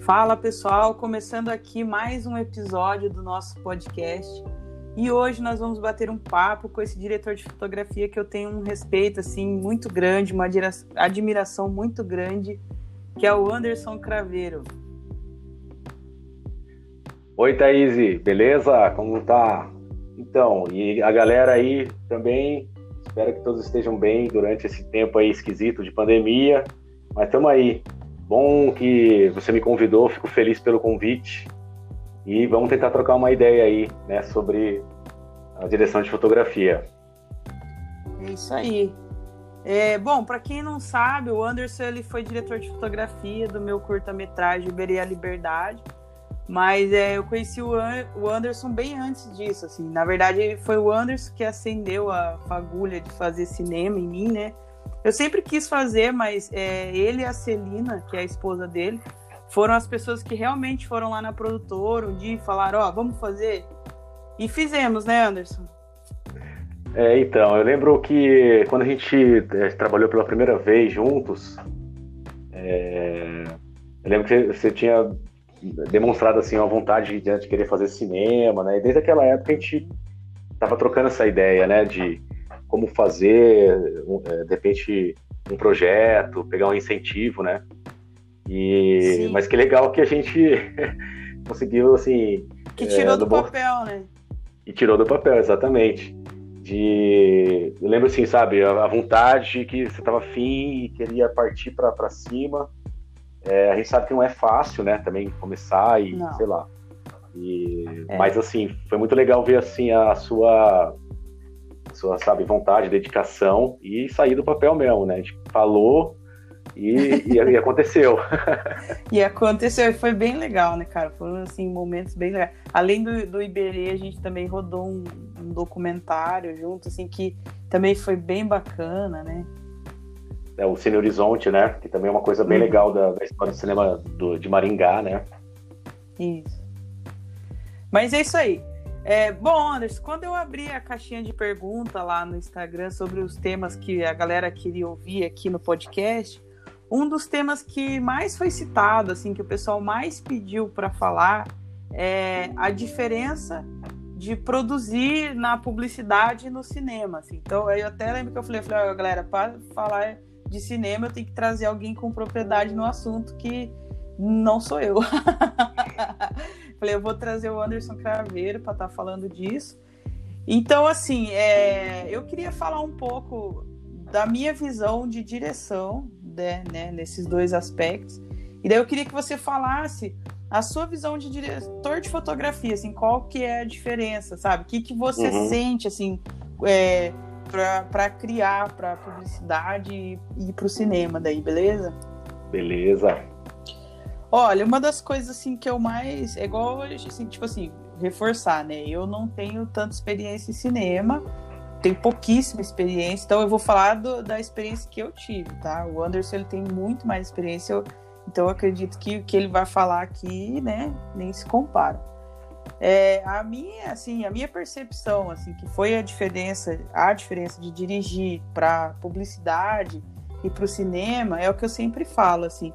Fala pessoal, começando aqui mais um episódio do nosso podcast. E hoje nós vamos bater um papo com esse diretor de fotografia que eu tenho um respeito assim muito grande, uma admiração muito grande, que é o Anderson Craveiro. Oi Thaís, beleza? Como tá? Então, e a galera aí também, espero que todos estejam bem durante esse tempo aí esquisito de pandemia, mas estamos aí Bom que você me convidou, fico feliz pelo convite e vamos tentar trocar uma ideia aí, né, sobre a direção de fotografia. É isso aí. É, bom, para quem não sabe, o Anderson ele foi diretor de fotografia do meu curta-metragem Uberei a Liberdade, mas é, eu conheci o, Anderson bem antes disso, assim. Na verdade, foi o Anderson que acendeu a fagulha de fazer cinema em mim, né? Eu sempre quis fazer, mas é, ele e a Celina, que é a esposa dele, foram as pessoas que realmente foram lá na produtora um dia e falaram: Ó, oh, vamos fazer. E fizemos, né, Anderson? É, então, eu lembro que quando a gente é, trabalhou pela primeira vez juntos, é, eu lembro que você tinha demonstrado assim uma vontade de, de, querer fazer cinema, né? E desde aquela época a gente estava trocando essa ideia, né? De como fazer, é, de repente, um projeto, pegar um incentivo, né? E, mas que legal que a gente conseguiu, assim... Que tirou é, do, papel, né? E tirou do papel, exatamente. De, eu lembro assim, sabe, a, a vontade que você estava afim e queria partir para cima. É, a gente sabe que não é fácil, né, também começar e, não. sei lá. E, é. Mas, assim, foi muito legal ver, assim, a sua sua, sabe, vontade, dedicação e sair do papel mesmo, né? A gente falou e, e, e aconteceu. e aconteceu, e foi bem legal, né, cara? Foram, assim, momentos bem legais. Além do, do Iberê, a gente também rodou um, um documentário junto, assim, que também foi bem bacana, né? É, o Cine Horizonte, né? Que também é uma coisa bem uhum. legal da, da, história do cinema do, de Maringá, né? Isso. Mas é isso aí. É, bom, Anderson, quando eu abri a caixinha de pergunta lá no Instagram sobre os temas que a galera queria ouvir aqui no podcast, um dos temas que mais foi citado, assim, que o pessoal mais pediu para falar, é a diferença de produzir na publicidade e no cinema. Assim. Então, eu até lembro que eu falei, falei galera, para falar de cinema, eu tenho que trazer alguém com propriedade no assunto que não sou eu. Falei, eu vou trazer o Anderson Craveiro para estar tá falando disso. Então, assim, é, eu queria falar um pouco da minha visão de direção, né, né, nesses dois aspectos. E daí eu queria que você falasse a sua visão de diretor de fotografia, assim, qual que é a diferença, sabe? O que, que você uhum. sente, assim, é, para criar para publicidade e, e para o cinema daí, beleza? Beleza. Olha, uma das coisas assim que eu mais. É igual, assim, tipo assim, reforçar, né? Eu não tenho tanta experiência em cinema, tenho pouquíssima experiência, então eu vou falar do, da experiência que eu tive, tá? O Anderson ele tem muito mais experiência, eu, então eu acredito que o que ele vai falar aqui, né, nem se compara. É, a minha, assim, a minha percepção, assim, que foi a diferença, a diferença de dirigir para publicidade e para o cinema é o que eu sempre falo, assim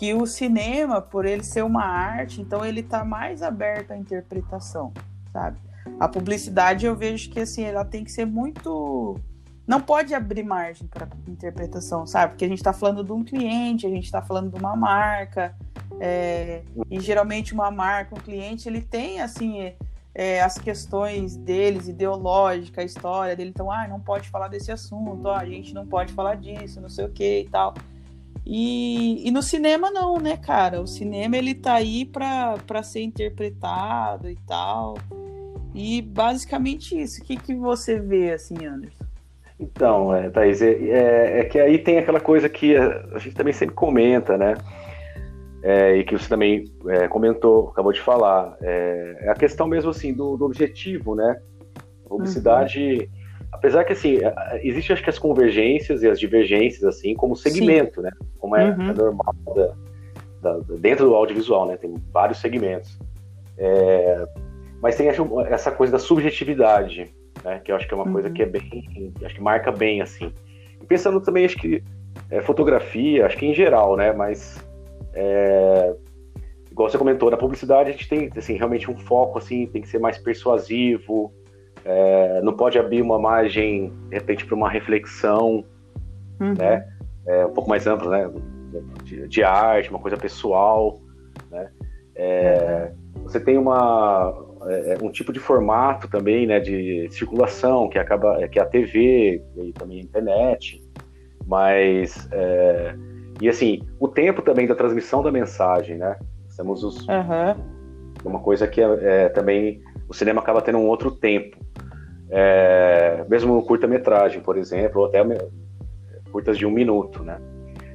que o cinema, por ele ser uma arte, então ele está mais aberto à interpretação, sabe? A publicidade eu vejo que assim, ela tem que ser muito não pode abrir margem para interpretação, sabe? Porque a gente está falando de um cliente, a gente está falando de uma marca, é, e geralmente uma marca, um cliente, ele tem assim é, as questões deles, ideológica, a história dele, então, ah, não pode falar desse assunto, ó, a gente não pode falar disso, não sei o que e tal. E, e no cinema não, né, cara? O cinema ele tá aí para ser interpretado e tal. E basicamente isso. O que, que você vê, assim, Anderson? Então, é, Thaís, é, é, é, que aí tem aquela coisa que a, gente também sempre comenta, né? É, e que você também é, comentou, acabou de falar. É, é, a questão mesmo assim do, do objetivo, né? A publicidade, uhum. apesar que assim, existe acho que as convergências e as divergências, assim, como segmento, Sim. né? Como é, uhum. é normal da, da, dentro do audiovisual, né? Tem vários segmentos. Mas tem essa coisa da subjetividade, né? Que eu acho que é uma uhum. coisa que é bem, acho que marca bem, assim. E pensando também, acho que é, fotografia, acho que em geral, né? Mas é, igual você comentou, na publicidade a gente tem assim, realmente um foco assim, tem que ser mais persuasivo, é, não pode abrir uma margem, de repente, para uma reflexão, uhum. né? É, um pouco mais ampla, né? De, de, arte, uma coisa pessoal, né? É, uhum. Você tem uma, é, um tipo de formato também, né? De circulação, que acaba, que é a TV e também a internet, mas é, e assim, o tempo também da transmissão da mensagem, né? Temos os, uhum. uma coisa que é, é, também o cinema acaba tendo um outro tempo. É, mesmo no curta-metragem, por exemplo, ou até curtas de um minuto, né?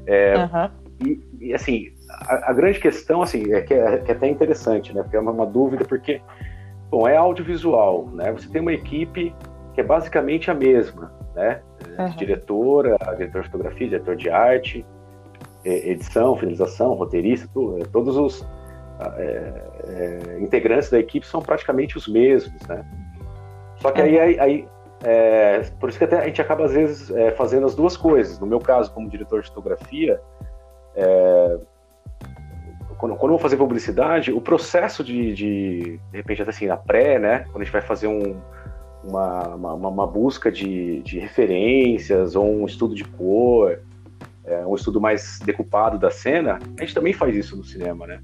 É, uhum. e, e, assim, a, a, grande questão, assim, é que, é que é até interessante, né? Porque é uma, uma, dúvida, porque, bom, é audiovisual, né? Você tem uma equipe que é basicamente a mesma, né? Uhum. Diretora, diretor de fotografia, diretor de arte, edição, finalização, roteirista, tudo, todos os é, é, integrantes da equipe são praticamente os mesmos, né? Só que aí, aí, aí é, por isso que até a gente acaba às vezes é, fazendo as duas coisas. No meu caso, como diretor de fotografia, é, quando, quando eu vou fazer publicidade, o processo de, de, de repente, até assim, na pré, né? Quando a gente vai fazer um, uma, uma, uma, busca de, de referências ou um estudo de cor, é, um estudo mais decupado da cena, a gente também faz isso no cinema, né?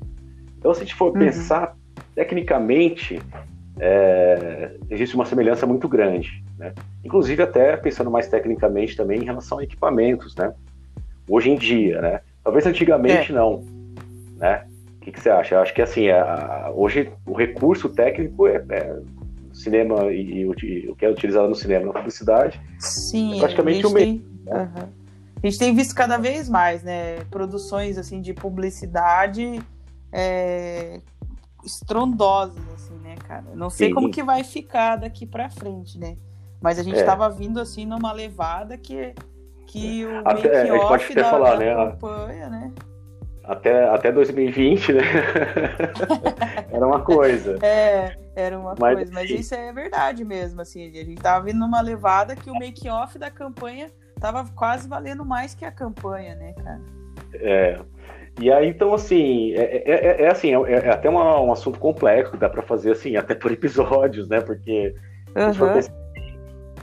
Então, se a gente for uhum. pensar tecnicamente, é, existe uma semelhança muito grande, né? Inclusive até pensando mais tecnicamente também em relação a equipamentos, né? Hoje em dia, né? Talvez antigamente é. não, né? O que, que, você acha? Eu acho que assim, a, hoje o recurso técnico é, é cinema e, e, o que é utilizado no cinema na publicidade Sim, é praticamente o mesmo. Tem... Né? A gente tem visto cada vez mais, né? Produções assim de publicidade é, estrondosas, assim, né, cara? Não sei Sim. como que vai ficar daqui para frente, né? Mas a gente estava é. vindo assim numa levada que, que o até, make-off da, falar, da né? campanha, né? Até, até 2020, né? era uma coisa. É, era uma mas, coisa. Mas isso é verdade mesmo, assim. A gente tava vindo numa levada que o make-off da campanha tava quase valendo mais que a campanha, né, cara? É. E aí, então, assim, é, é, é, é assim, é, é, até uma, um assunto complexo, dá para fazer, assim, até por episódios, né? Porque uhum.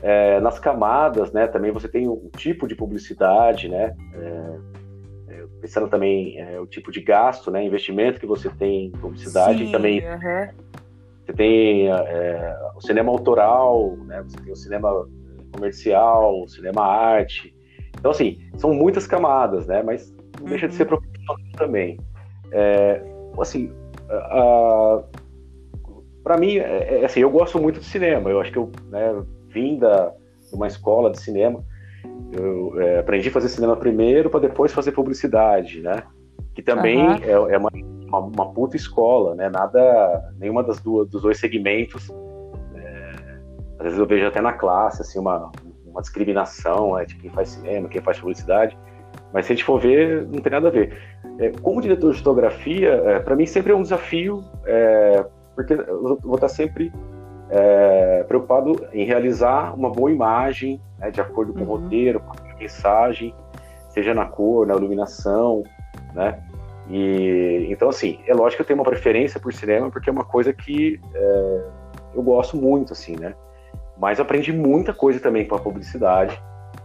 é, nas camadas, né, também você tem o, tipo de publicidade, né? Pensando também o tipo de gasto, né? Investimento que você tem em publicidade Sim, e também uhum. você tem o cinema autoral, né? Você tem o cinema comercial, cinema arte. Então, assim, são muitas camadas, né? Mas não uhum. deixa de ser uhum. profissional também. É, assim, para mim, é, é, assim, eu gosto muito de cinema. Eu acho que eu né, vim da, de uma escola de cinema. Eu é, aprendi a fazer cinema primeiro para depois fazer publicidade, né? Que também uhum. é, é uma, uma, uma, puta escola, né? Nada, nenhuma das duas dos dois segmentos às vezes eu vejo até na classe, assim, uma, uma discriminação né, de quem faz cinema, quem faz publicidade. Mas se a gente for ver, não tem nada a ver. É, como diretor de fotografia, é, para mim sempre é um desafio, é, porque eu vou estar sempre é, preocupado em realizar uma boa imagem, né, de acordo com uhum. o roteiro, com a mensagem, seja na cor, na iluminação, né? E então assim, é lógico que eu tenho uma preferência por cinema porque é uma coisa que é, eu gosto muito, assim, né? Mas aprendi muita coisa também com a publicidade,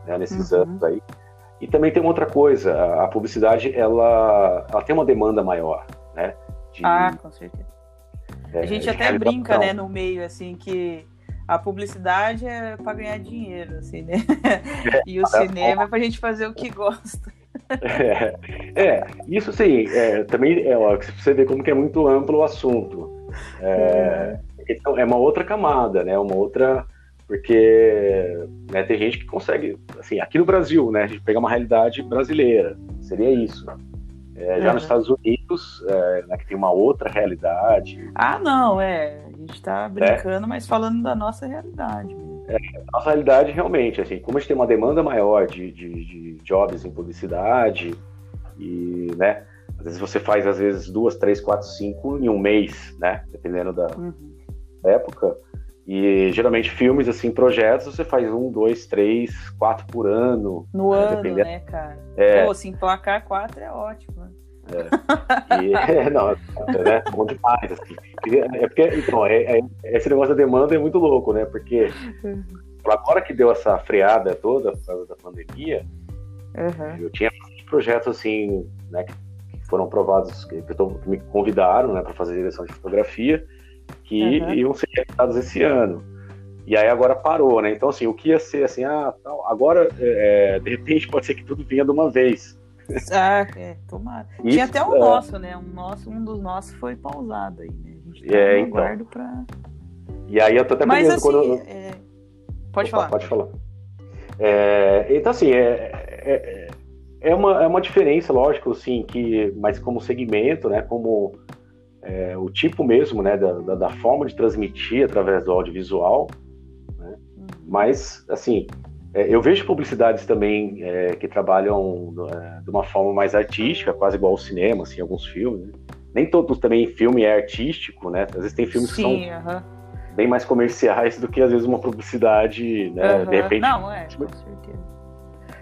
né, nesses uhum. anos aí. E também tem uma outra coisa, a, publicidade, ela, ela tem uma demanda maior, né? De, ah, com certeza. É, a gente até brinca, né, no meio, assim, que a publicidade é para ganhar dinheiro, assim, né? É, e o cinema é para a gente fazer o que gosta. É, é isso sim, é, também é, ó, você vê como que é muito amplo o assunto. É, uhum. é uma outra camada, né? Uma outra porque né, tem gente que consegue, assim, aqui no Brasil, né, a gente pegar uma realidade brasileira, seria isso. É, já uhum. nos Estados Unidos, é, né, que tem uma outra realidade. Ah, não, é. A gente está brincando, é. mas falando da nossa realidade. É, a realidade, realmente, assim, como a gente tem uma demanda maior de, de, de jobs em publicidade, e, né, às vezes você faz, às vezes, duas, três, quatro, cinco em um mês, né, dependendo da uhum. época, e geralmente filmes, assim, projetos, você faz um, dois, três, quatro por ano. No né, ano, dependendo... né, cara? É. Pô, se emplacar quatro é ótimo, né? É. E, é, não, é né, bom demais, assim. É porque, então, é, é, esse negócio da demanda é muito louco, né? Porque agora que deu essa freada toda por causa da pandemia, uhum. eu tinha projetos assim, né, que foram aprovados, que me convidaram, né, para fazer direção de fotografia, que uhum. iam ser realizados esse ano. E aí agora parou, né? Então, assim, o que ia ser assim, ah, tal, agora, é, de repente, pode ser que tudo venha de uma vez. Ah, é, tomara. Isso, Tinha até um é... nosso, né? Um, nosso, um dos nossos foi pausado aí, né? A gente tá é, então. guardo pra... E aí eu tô até Mas, assim, quando é... Pode Opa, falar. Pode falar. É, então, assim, é, é, é, uma, é uma diferença, lógico, assim, que, mas como segmento, né, como é, o tipo mesmo, né, da, da, da, forma de transmitir através do audiovisual, né, mas, assim, é, eu vejo publicidades também é, que trabalham é, de uma forma mais artística, quase igual ao cinema, assim, alguns filmes. Né? Nem todos também filme é artístico, né? Às vezes tem filmes Sim, que são uh -huh. bem mais comerciais do que às vezes uma publicidade, né? Uh -huh. De repente. Não, é, com certeza.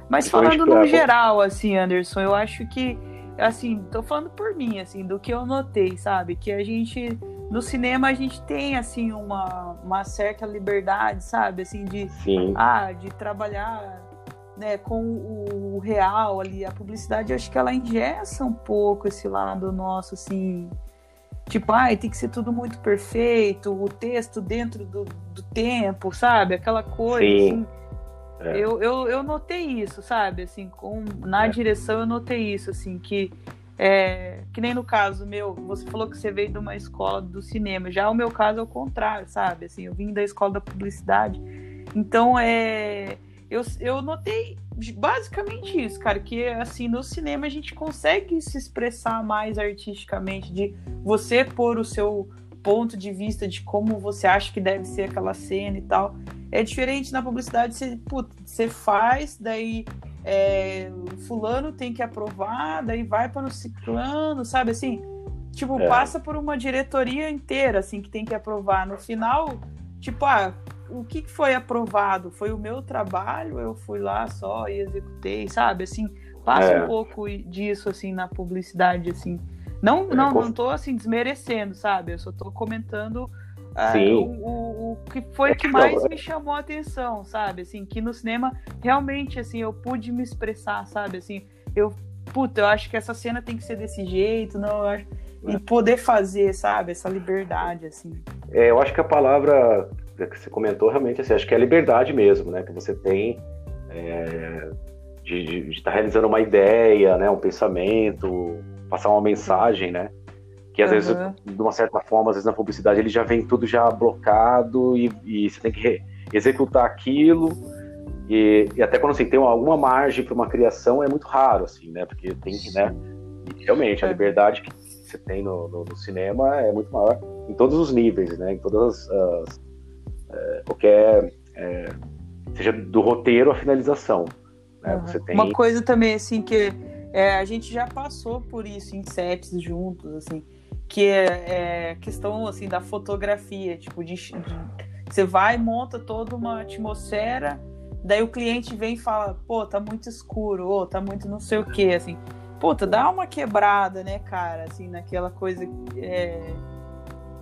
Mas falando no geral, assim, Anderson, eu acho que, assim, tô falando por mim, assim, do que eu notei, sabe? Que a gente no cinema a gente tem assim uma, uma certa liberdade, sabe, assim de Sim. ah, de trabalhar né, com o, real ali, a publicidade, acho que ela ingessa um pouco esse lado nosso assim, tipo, ai, tem que ser tudo muito perfeito, o texto dentro do, do tempo, sabe? Aquela coisa Sim. assim. É. Eu, eu, eu notei isso, sabe? Assim, com, na é. direção eu notei isso, assim, que é, que nem no caso meu, você falou que você veio de uma escola do cinema. Já o meu caso é o contrário, sabe? Assim, eu vim da escola da publicidade. Então, é, eu, eu notei basicamente isso, cara, que assim, no cinema a gente consegue se expressar mais artisticamente, de você pôr o seu ponto de vista de como você acha que deve ser aquela cena e tal. É diferente na publicidade, você, putz, você faz, daí é, fulano tem que aprovar, daí vai para o ciclano, sabe assim? Tipo, é. passa por uma diretoria inteira, assim, que tem que aprovar. No final, tipo, ah, o que foi aprovado? Foi o meu trabalho? Eu fui lá só e executei, sabe? Assim, passa é. um pouco disso, assim, na publicidade, assim. Não, é, não, não tô, assim, desmerecendo, sabe? Eu só tô comentando ah, o, o, que foi que mais me chamou a atenção, sabe? Assim, que no cinema realmente assim eu pude me expressar, sabe? Assim, eu puta, eu acho que essa cena tem que ser desse jeito, não, acho... e é. poder fazer, sabe? Essa liberdade assim. É, eu acho que a palavra que você comentou realmente assim, acho que é liberdade mesmo, né? Que você tem é, de estar tá realizando uma ideia, né? Um pensamento, passar uma mensagem, né? Que às uhum. vezes, de uma certa forma, às vezes na publicidade ele já vem tudo já blocado e, e você tem que executar aquilo. E, e, até quando assim, tem alguma margem para uma criação é muito raro, assim, né? Porque tem que, né? realmente, a é. liberdade que você tem no, no, no, cinema é muito maior em todos os níveis, né? Em todas as. as é, qualquer. É, seja do roteiro à finalização. Né? Uhum. Você tem... Uma coisa também, assim, que é, a gente já passou por isso em sets juntos, assim que é, é questão assim da fotografia, tipo de, de, você vai monta toda uma atmosfera, daí o cliente vem e fala, pô, tá muito escuro, ou tá muito não sei o que, assim, puta, dá uma quebrada, né, cara, assim, naquela coisa é,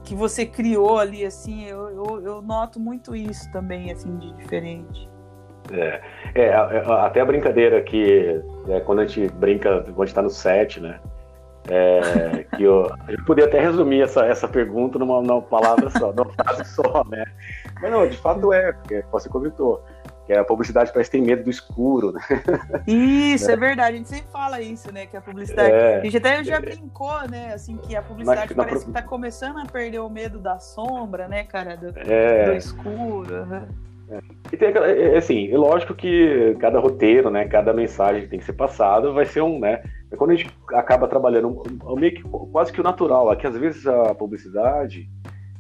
que você criou ali, assim, eu, eu, eu, noto muito isso também, assim, de diferente. É, é até a brincadeira que é, quando a gente brinca, quando a gente tá no set, né? É, que eu, eu poderia até resumir essa, essa pergunta numa, numa palavra só, numa frase só, né? Mas não, de fato é, porque você comentou, que a publicidade parece ter medo do escuro, né? Isso, né? é verdade, a gente sempre fala isso, né? Que a publicidade. É, a gente até já brincou, né? Assim, que a publicidade parece pro... que tá começando a perder o medo da sombra, né, cara? Do, é... do escuro. É. E tem aquela, é, é, assim, é lógico que cada roteiro, né, cada mensagem que tem que ser passada vai ser um, né, é quando a gente acaba trabalhando meio que quase que o natural, é que às vezes a publicidade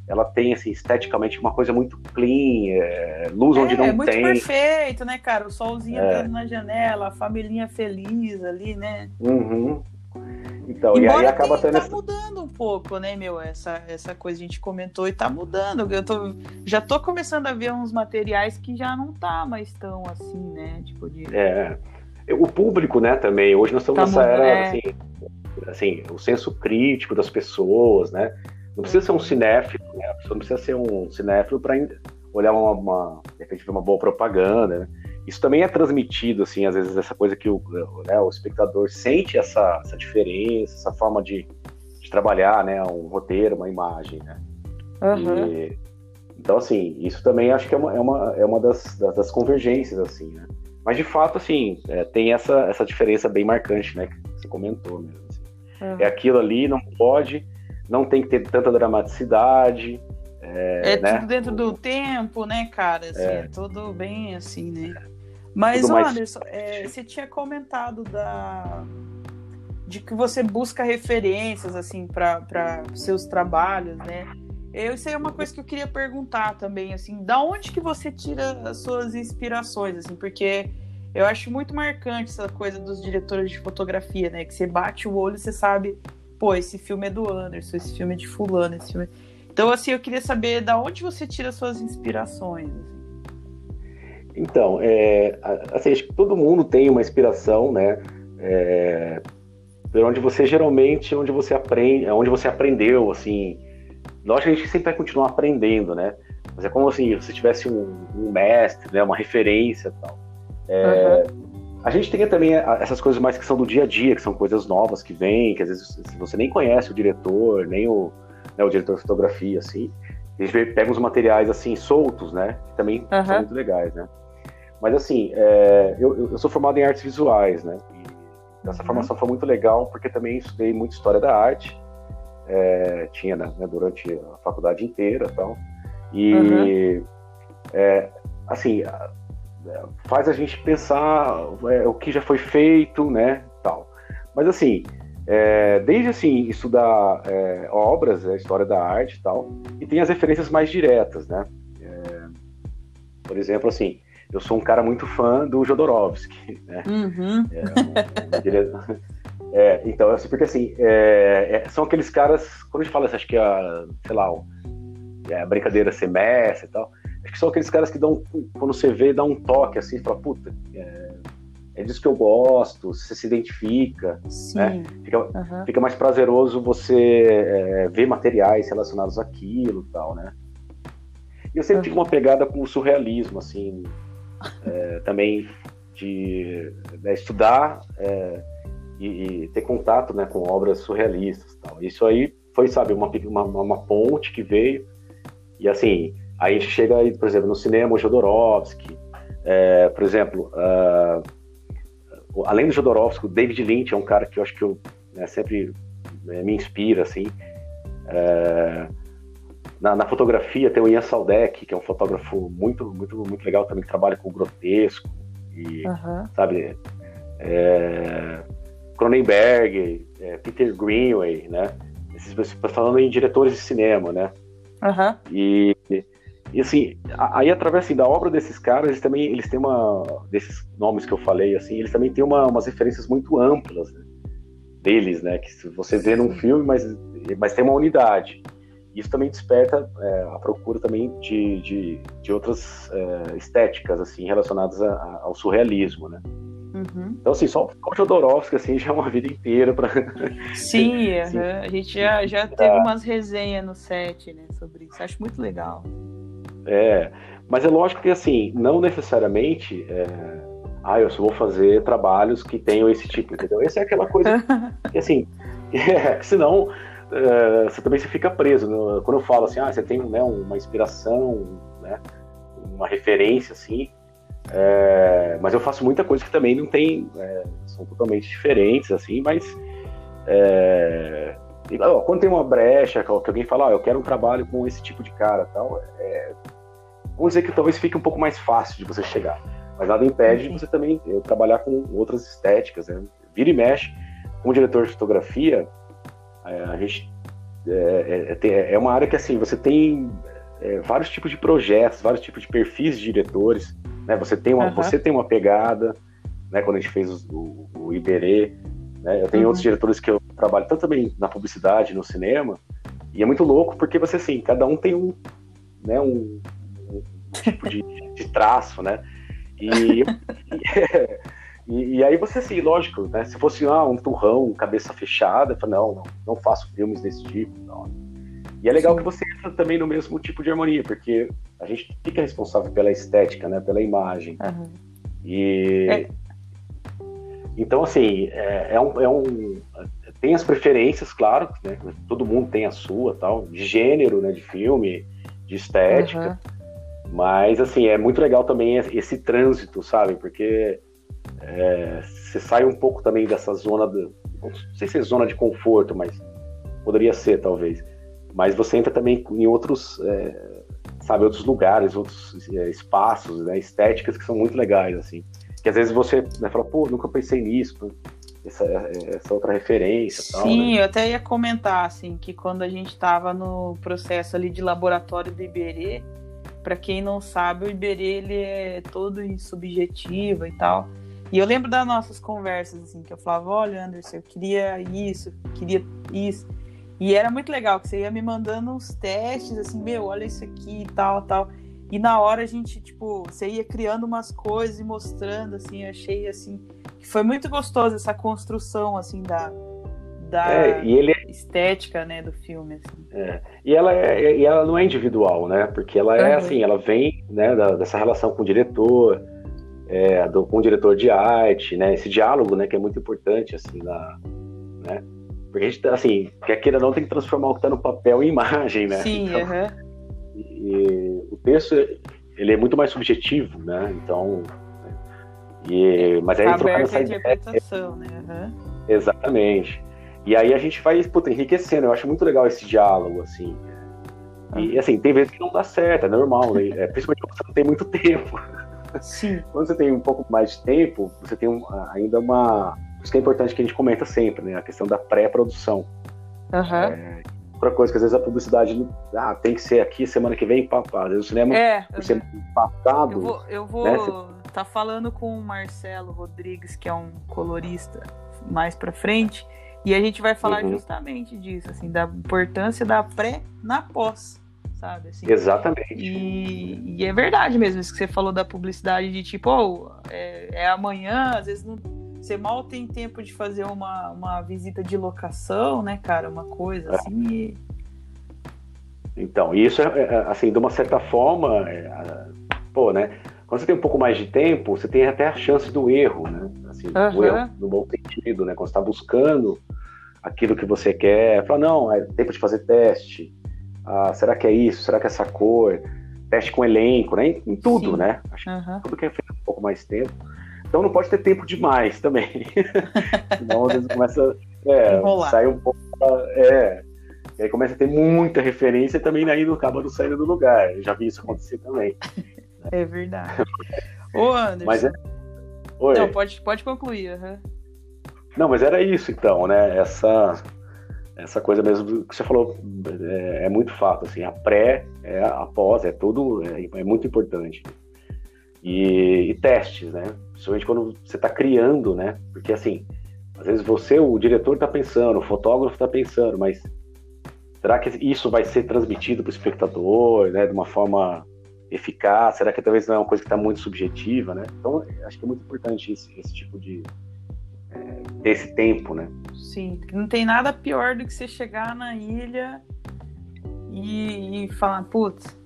ela tem, assim, esteticamente uma coisa muito clean, é, luz é, onde não é muito tem. perfeito, né, cara? O solzinho É. na janela, a família feliz ali, né? Uhum. Então, e Embora aí acaba tenha- tendo tá mudando um pouco, né, meu? Essa, essa coisa a gente comentou e tá mudando. Eu tô, já tô começando a ver uns materiais que já não tá mais tão assim, né? Tipo de. É, o público, né, também. Hoje nós estamos Tá nessa era, é. assim, assim, o senso crítico das pessoas, né? Não precisa ser um cinéfilo, né? A pessoa não precisa ser um cinéfilo para olhar uma, uma, de repente, uma boa propaganda, né? Isso também é transmitido, assim, às vezes, essa coisa que o, né, o espectador sente essa, essa diferença, essa forma de, de trabalhar, né? Um roteiro, uma imagem, né? Aham. E- então, assim, isso também acho que é uma, é uma, é uma das, das, das convergências, assim, né? Mas, de fato, assim, é, tem essa, essa diferença bem marcante, né? Que você comentou mesmo. assim. aham. É aquilo ali, não pode, não tem que ter tanta dramaticidade. É, né? tudo dentro do tempo, né, cara? Assim, é. tudo bem assim, né? Mas, Tudo ô, mais- Anderson, é, você tinha comentado da de que você busca referências assim para seus trabalhos, né? Eu, isso aí é uma coisa que eu queria perguntar também, assim, da onde que você tira as suas inspirações, assim, porque eu acho muito marcante essa coisa dos diretores de fotografia, né? Que você bate o olho e você sabe, pô, esse filme é do Anderson, esse filme é de fulano, esse filme. Então, assim, eu queria saber da onde você tira suas inspirações. assim. Então, é, assim, acho que todo mundo tem uma inspiração, né? É, onde você geralmente, onde você aprende, é onde você aprendeu, assim. Lógico que a gente sempre vai continuar aprendendo, né? Mas é como assim, se você tivesse um, um mestre, né? Uma referência e tal. É, A gente tem também essas coisas mais que são do dia a dia, que são coisas novas que vêm, que às vezes você nem conhece o diretor, nem o, né, o diretor de fotografia, assim. A gente pega uns materiais assim soltos, né? Que também Aham. são muito legais, né? Mas assim, é, eu, eu- eu sou formado em artes visuais, né? E essa Uhum. formação foi muito legal porque também estudei muito história da arte. É, tinha né, né, durante a faculdade inteira e tal. E é, assim, é, faz a gente pensar é, o que já foi feito, né? Tal. Mas assim, é, desde assim, estudar é, obras, a história da arte e tal, e tem as referências mais diretas, né? Por exemplo, assim, eu sou um cara muito fã do Jodorowsky, né? Uhum. Ele- É, então, assim, porque assim, é, é, são aqueles caras, quando a gente fala, assim, acho que a, sei lá, é, a brincadeira semestre e tal, acho que são aqueles caras que dão, quando você vê, dá um toque assim, fala, puta, é, é disso que eu gosto, você se identifica, né? fica, Aham. fica mais prazeroso você é, ver materiais relacionados àquilo e tal, né? E eu sempre tive uma pegada com o surrealismo, assim, também de né, estudar e, e ter contato né, com obras surrealistas tal. Isso aí foi, sabe, uma, uma, uma ponte que veio e, assim, aí a gente chega aí, por exemplo, no cinema, o Jodorowsky, é, por exemplo, ah, além do Jodorowsky, o David Lynch é um cara que eu acho que eu né, sempre né, me inspira, assim. É, na, na fotografia tem o Ian Saldek, que é um fotógrafo muito, muito, muito legal também, que trabalha com grotesco e, Aham. sabe, é, Cronenberg, é, Peter Greenway, né? Esses, falando em diretores de cinema, né? Aham. E, e assim, aí através assim, da obra desses caras, eles também eles têm uma desses nomes que eu falei assim, eles também têm uma, umas referências muito amplas né, deles, né? Que você vê num filme, mas mas tem uma unidade. Isso também desperta é, a procura também de, de, de outras é, estéticas assim relacionadas a- a- ao surrealismo, né? Uhum. Então assim, só o Jodorowsky assim já é uma vida inteira para Sim, aham. a gente já, já teve umas resenhas no set, né, sobre isso. Acho muito legal. É, mas é lógico que assim, não necessariamente, é, ah, eu só vou fazer trabalhos que tenham esse tipo, entendeu? Essa é aquela coisa que assim, é, senão é, você também se fica preso. né? Quando eu falo assim, ah, você tem né, uma inspiração, né, uma referência assim, é, mas eu faço muita coisa que também não tem, é, são totalmente diferentes assim, mas é, quando tem uma brecha, que alguém fala, ah, eu quero um trabalho com esse tipo de cara, tal, é, vamos dizer que talvez fique um pouco mais fácil de você chegar. Mas nada impede de você também eu, trabalhar com outras estéticas, né? Vira e mexe. Como diretor de fotografia, é, a gente é, é, é uma área que assim você tem é, vários tipos de projetos, vários tipos de perfis de diretores. Né? Você, tem uma, uhum. você tem uma pegada, né? quando a gente fez o, o Iberê. Né? Eu tenho uhum. outros diretores que eu trabalho tanto também na publicidade, no cinema, e é muito louco porque você, assim, cada um tem um, né, um, um tipo de, de, traço, né? E, e, e, aí você, assim, lógico, né? Se fosse ah, um turrão, cabeça fechada, eu falo, não, não, não faço filmes desse tipo, não. E é legal Sim. que você entra também no mesmo tipo de harmonia, porque a gente fica responsável pela estética, né? Pela imagem. Uhum. E... É. Então, assim, é, é, um, é um... Tem as preferências, claro, né? Todo mundo tem a sua, tal, de gênero, né? De filme, de estética. Uhum. Mas, assim, é muito legal também esse trânsito, sabe? Porque é, você sai um pouco também dessa zona, de, não sei se é zona de conforto, mas poderia ser, talvez mas você entra também em outros, é, sabe, outros lugares, outros é, espaços, né, estéticas que são muito legais, assim. Que às vezes você né, fala, pô, nunca pensei nisso, essa, essa outra referência. Sim, tal, né? eu até ia comentar, assim, que quando a gente estava no processo ali de laboratório do Iberê, para quem não sabe, o Iberê ele é todo subjetivo e tal. E eu lembro das nossas conversas, assim, que eu falava, olha, Anderson, eu queria isso, queria isso. E era muito legal, que você ia me mandando uns testes, assim, meu, olha isso aqui e tal, tal. E na hora a gente, tipo, você ia criando umas coisas e mostrando, assim, achei, assim, que foi muito gostoso essa construção, assim, da, da é, ele... É estética, né, do filme, assim. É. E, ela é, e ela não é individual, né, porque ela é, uhum. assim, ela vem, né, da, dessa relação com o diretor, é, do, com o diretor de arte, né, esse diálogo, né, que é muito importante, assim, na, né, porque a gente, assim, quer queira não, tem que transformar o que está no papel em imagem, né? Sim, então, uhum. e, o texto, ele é muito mais subjetivo, né? Então, e, mas aí tá trocando essa interpretação, né? Uhum. Exatamente. E aí a gente vai, puta, enriquecendo. Eu acho muito legal esse diálogo, assim. E, assim, tem vezes que não dá certo, é normal, né? é, principalmente quando você não tem muito tempo. Sim. Quando você tem um pouco mais de tempo, você tem um, ainda uma isso que é importante que a gente comenta sempre, né? A questão da pré-produção. Uhum. É, outra coisa que às vezes a publicidade ah, tem que ser aqui semana que vem, papá. Às vezes o cinema é, por ser passado. Eu vou, eu vou né? tá falando com o Marcelo Rodrigues, que é um colorista mais para frente, e a gente vai falar uhum. justamente disso, assim, da importância da pré na pós. Sabe, assim. Exatamente. E, e, é verdade mesmo, isso que você falou da publicidade de tipo, oh, é, é amanhã, às vezes não, você mal tem tempo de fazer uma, uma visita de locação, né, cara? Uma coisa é. assim. E... Então, isso, é, é, assim, de uma certa forma, é, pô, né? Quando você tem um pouco mais de tempo, você tem até a chance do erro, né? Assim, uhum. do erro no bom sentido, né? Quando você está buscando aquilo que você quer, fala, não, é tempo de fazer teste. Ah, será que é isso? Será que é essa cor? Teste com elenco, né? Em, em tudo, Sim. né? Acho uhum. tudo que é feito um pouco mais tempo. Então não pode ter tempo demais também. Senão às vezes começa é, sair um pouco. É, e aí começa a ter muita referência e também aí não acaba não saindo do lugar. Eu já vi isso acontecer também. É verdade. Ô, Anderson. Mas é... Oi. Não, pode, pode concluir. Uhum. Não, mas era isso então, né? Essa, essa coisa mesmo que você falou é, é muito fato. Assim, a pré, é, a pós, é tudo, é, é muito importante. E, e, testes, né? Principalmente quando você está criando, né? Porque assim, às vezes você, o diretor, está pensando, o fotógrafo está pensando, mas será que isso vai ser transmitido para o espectador, né? De uma forma eficaz? Será que talvez não é uma coisa que está muito subjetiva, né? Então, acho que é muito importante esse, esse tipo de é, ter esse tempo, né? Sim, não tem nada pior do que você chegar na ilha e, e falar, putz,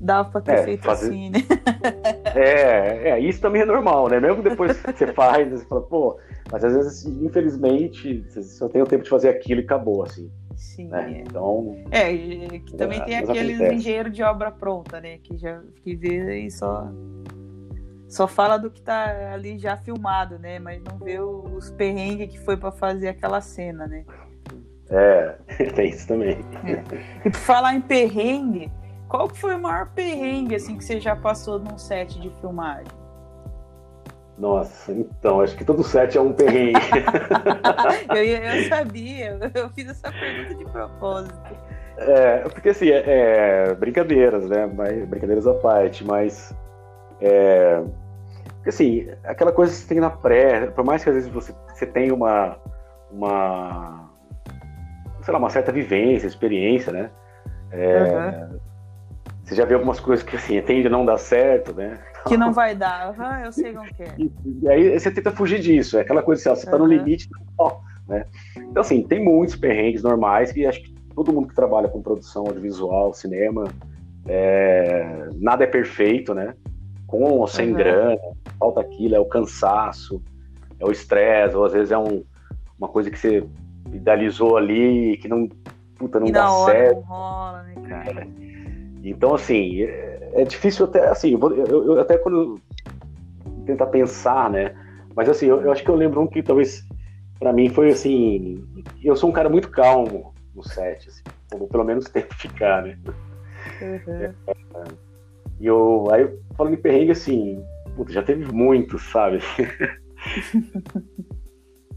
Dava pra ter é, feito fazer... assim, né? é, é, isso também é normal, né? Mesmo depois que você faz, você fala, pô, mas às vezes, infelizmente, você só tem o tempo de fazer aquilo e acabou, assim. Sim. Né? É. Então. É, que também é, tem aqueles engenheiros de obra pronta, né? Que já que vê e só. Só fala do que tá ali já filmado, né? Mas não vê os perrengues que foi para fazer aquela cena, né? É, tem isso também. É. E por falar em perrengue, qual foi o maior perrengue assim que você já passou num set de filmagem? Nossa, então, acho que todo set é um perrengue. eu, eu sabia, eu fiz essa pergunta de propósito. É, porque assim, é, é, brincadeiras, né? Mas, brincadeiras à parte, mas. É, porque assim, aquela coisa que você tem na pré, por mais que às vezes você, você tenha uma. uma sei lá, uma certa vivência, experiência, né? É, uhum. Você já vê algumas coisas que assim, tende a não dar certo, né? Que não vai dar, uhum, eu sei como que é. E, e, aí você tenta fugir disso, é aquela coisa assim, ó, você uhum. tá no limite, né? Então assim, tem muitos perrengues normais que acho que todo mundo que trabalha com produção audiovisual, cinema, é, nada é perfeito, né? Com ou sem uhum. grana, falta aquilo, é o cansaço, é o estresse, ou às vezes é um, uma coisa que você idealizou ali que não, puta, não e dá certo. Não rola, né, cara? Então, assim, é, é difícil até, assim, eu, eu, eu, até quando tentar pensar, né? Mas assim, eu, eu acho que eu lembro um que talvez para mim foi assim, eu sou um cara muito calmo, no set, assim, ou pelo menos tento ficar, né? Uhum. É, e eu, aí falando em perrengue, assim, puta, já teve muitos, sabe?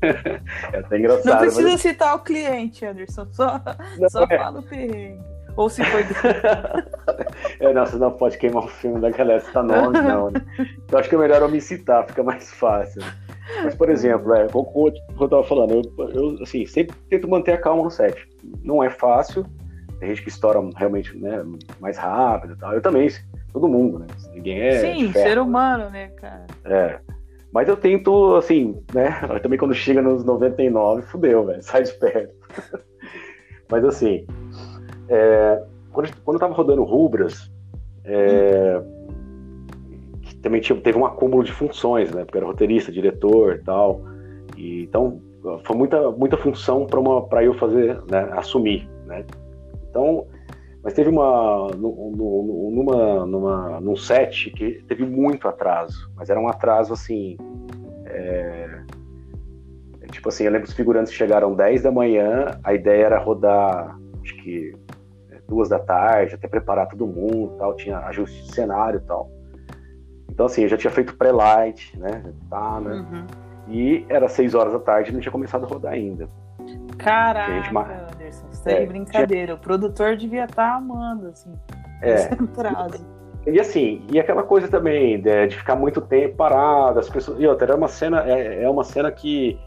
é até engraçado. Não precisa mas... citar o cliente, Anderson, só, não, só é. fala o perrengue. Ou se foi. é, não, você não pode queimar o filme da galera, você tá nome, não. Né? Eu acho que é melhor eu me citar, fica mais fácil. Né? Mas, por exemplo, é, como eu estava falando, eu, eu, assim, sempre tento manter a calma no set. Não é fácil, tem gente que estoura realmente né, mais rápido e tal. Eu também, todo mundo, né? Ninguém é. Sim, ferro, ser humano, né, cara? É. Mas eu tento, assim, né? Também quando chega nos 99, fudeu, velho, sai de perto. Mas assim, é, quando, quando eu tava rodando Rubras, é, também tinha, teve um acúmulo de funções, né? Porque era roteirista, diretor e tal. E, então, foi muita, muita função para eu fazer, né? Assumir, né? Então, mas teve uma, numa, numa, num set que teve muito atraso, mas era um atraso assim. É, é tipo assim, eu lembro que os figurantes chegaram 10 da manhã, a ideia era rodar, acho que duas da tarde, até preparar todo mundo tal, tinha ajuste de cenário e tal. Então, assim, eu já tinha feito pré-light, né? Tá, né? Uhum. E era seis horas da tarde e não tinha começado a rodar ainda. Caraca, gente... Anderson, você tá é, brincadeira. Tinha... O produtor devia estar tá amando, assim. É. E assim, e aquela coisa também de, de, ficar muito tempo parado, as pessoas. E outra, era uma cena, é, é uma cena que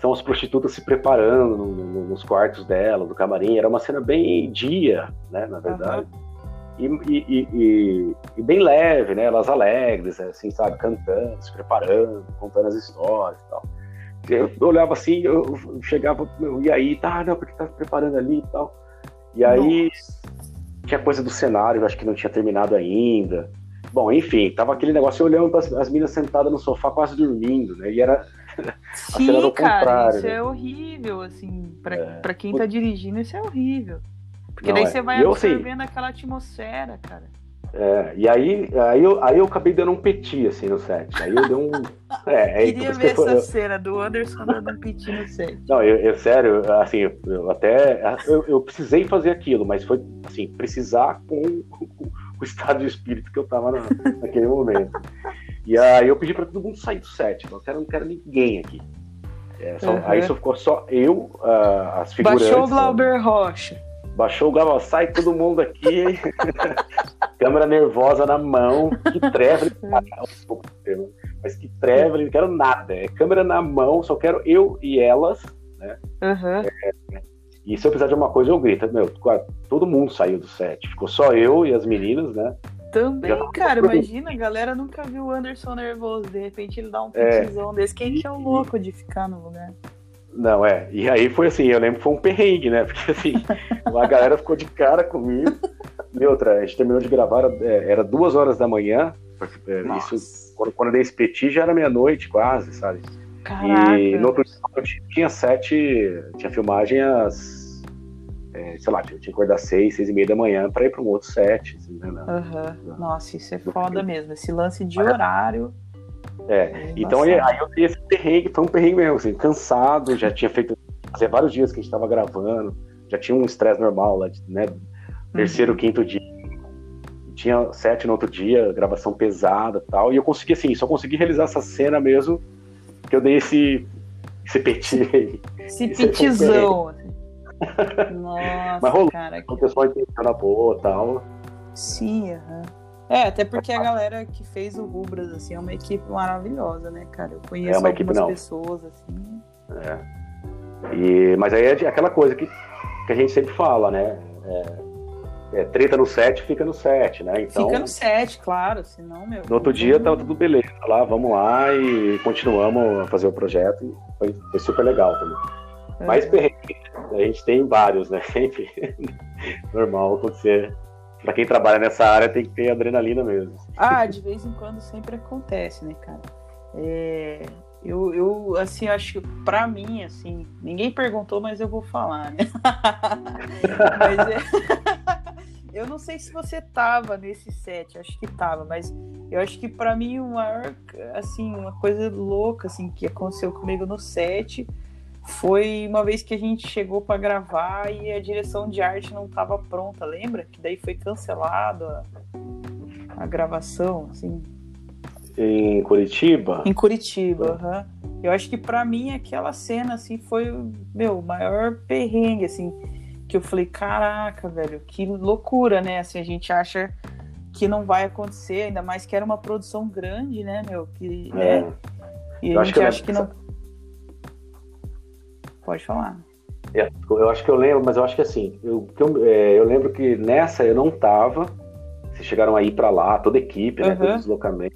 são as prostitutas se preparando no, no, nos quartos dela, do camarim. Era uma cena bem dia, né? Na verdade. Uhum e, e, e, e, bem leve, né? Elas alegres, assim, sabe? Cantando, se preparando, contando as histórias e tal. Eu, eu olhava assim, eu chegava, e aí, tá, não, porque tá preparando ali e tal. E aí Nossa. tinha coisa do cenário, acho que não tinha terminado ainda. Bom, enfim, tava aquele negócio olhando para as meninas sentadas no sofá quase dormindo, né? E era Sim, cara, isso né? é horrível, assim, para é. quem tá dirigindo, isso é horrível. Porque não, daí é. você vai eu, absorvendo assim, aquela atmosfera, cara. É, e aí, aí, eu, aí eu acabei dando um peti, assim, no set. Aí eu dei um. É, é Queria ver essa eu... cena do Anderson dando um peti no set. Não, eu, eu sério, assim, eu até. Eu, eu, precisei fazer aquilo, mas foi, assim, precisar com, com, com o estado de espírito que eu tava na, naquele momento. E aí eu pedi pra todo mundo sair do set. Não quero, não quero ninguém aqui. É, só, uhum. Aí só ficou só eu, uh, as figurantes. Baixou o Glauber Rocha. Baixou o galo, sai todo mundo aqui. Câmera nervosa na mão, que treva. Mas que treva, não quero nada. É câmera na mão, só quero eu e elas, né? Uhum. É, e se eu precisar de uma coisa, eu grito. Meu, todo mundo saiu do set. Ficou só eu e as meninas, né? Também, cara, imagina, a galera nunca viu o Anderson nervoso. De repente ele dá um pitizão é, desse. Quem que é o louco de ficar no lugar? Não, é. E aí foi assim, eu lembro que foi um perrengue, né? Porque assim, a galera ficou de cara comigo. E outra, a gente terminou de gravar, é, era duas horas da manhã. É, isso, quando, quando eu dei esse petit já era meia-noite quase, sabe? Caraca. E no outro dia tinha sete, tinha filmagem às, é, sei lá, tinha que acordar seis, seis e meia da manhã para ir para um outro set. Assim, né, uhum. Nossa, isso é foda mesmo. Esse lance de horário. É, então aí, aí, eu dei esse perrengue, foi um perrengue mesmo, assim, cansado, já tinha feito, fazia vários dias que a gente estava gravando, já tinha um estresse normal lá, né, terceiro, uhum. quinto dia. tinha sete no outro dia, gravação pesada tal. E eu consegui, assim, só consegui realizar essa cena mesmo que eu dei esse, esse petit aí. Esse petizão. Nossa, Mas rolou, cara. o pessoal entendeu na boa tal. Sim, aham. É, até porque a galera que fez o Rubras, assim, é uma equipe maravilhosa, né, cara? Eu conheço É uma algumas equipe, pessoas, assim. É. E, mas aí é aquela coisa que, que a gente sempre fala, né? É, é, treta no set, fica no set, né? Então, Fica no set, claro, senão, meu. no outro dia tava tudo beleza lá, vamos lá e continuamos a fazer o projeto. E foi, foi super legal também. É. Mas perrengue, a gente tem vários, né? Sempre normal acontecer. Pra quem trabalha nessa área tem que ter adrenalina mesmo. Ah, de vez em quando sempre acontece, né, cara? É, eu, eu, assim, acho que pra mim, assim, ninguém perguntou, mas eu vou falar, né? Mas é- eu não sei se você tava nesse set, acho que tava, mas eu acho que pra mim o maior, assim, uma coisa louca, assim, que aconteceu comigo no set foi uma vez que a gente chegou pra gravar e a direção de arte não tava pronta, lembra? Que daí foi cancelado a, a gravação, assim, Em Curitiba, em Curitiba, aham. Eu acho que pra mim aquela cena, assim, foi o meu o maior perrengue, assim, que eu falei, caraca, velho, que loucura, né? Assim, a gente acha que não vai acontecer, ainda mais que era uma produção grande, né, meu? Que, é, né? E Eu a acho gente que eu acha que não. Pode falar. é, eu acho que eu lembro, mas eu acho que assim, eu, eu, é, eu lembro que nessa eu não tava. Vocês chegaram aí pra lá, toda a equipe, né? Aham. Todo deslocamento.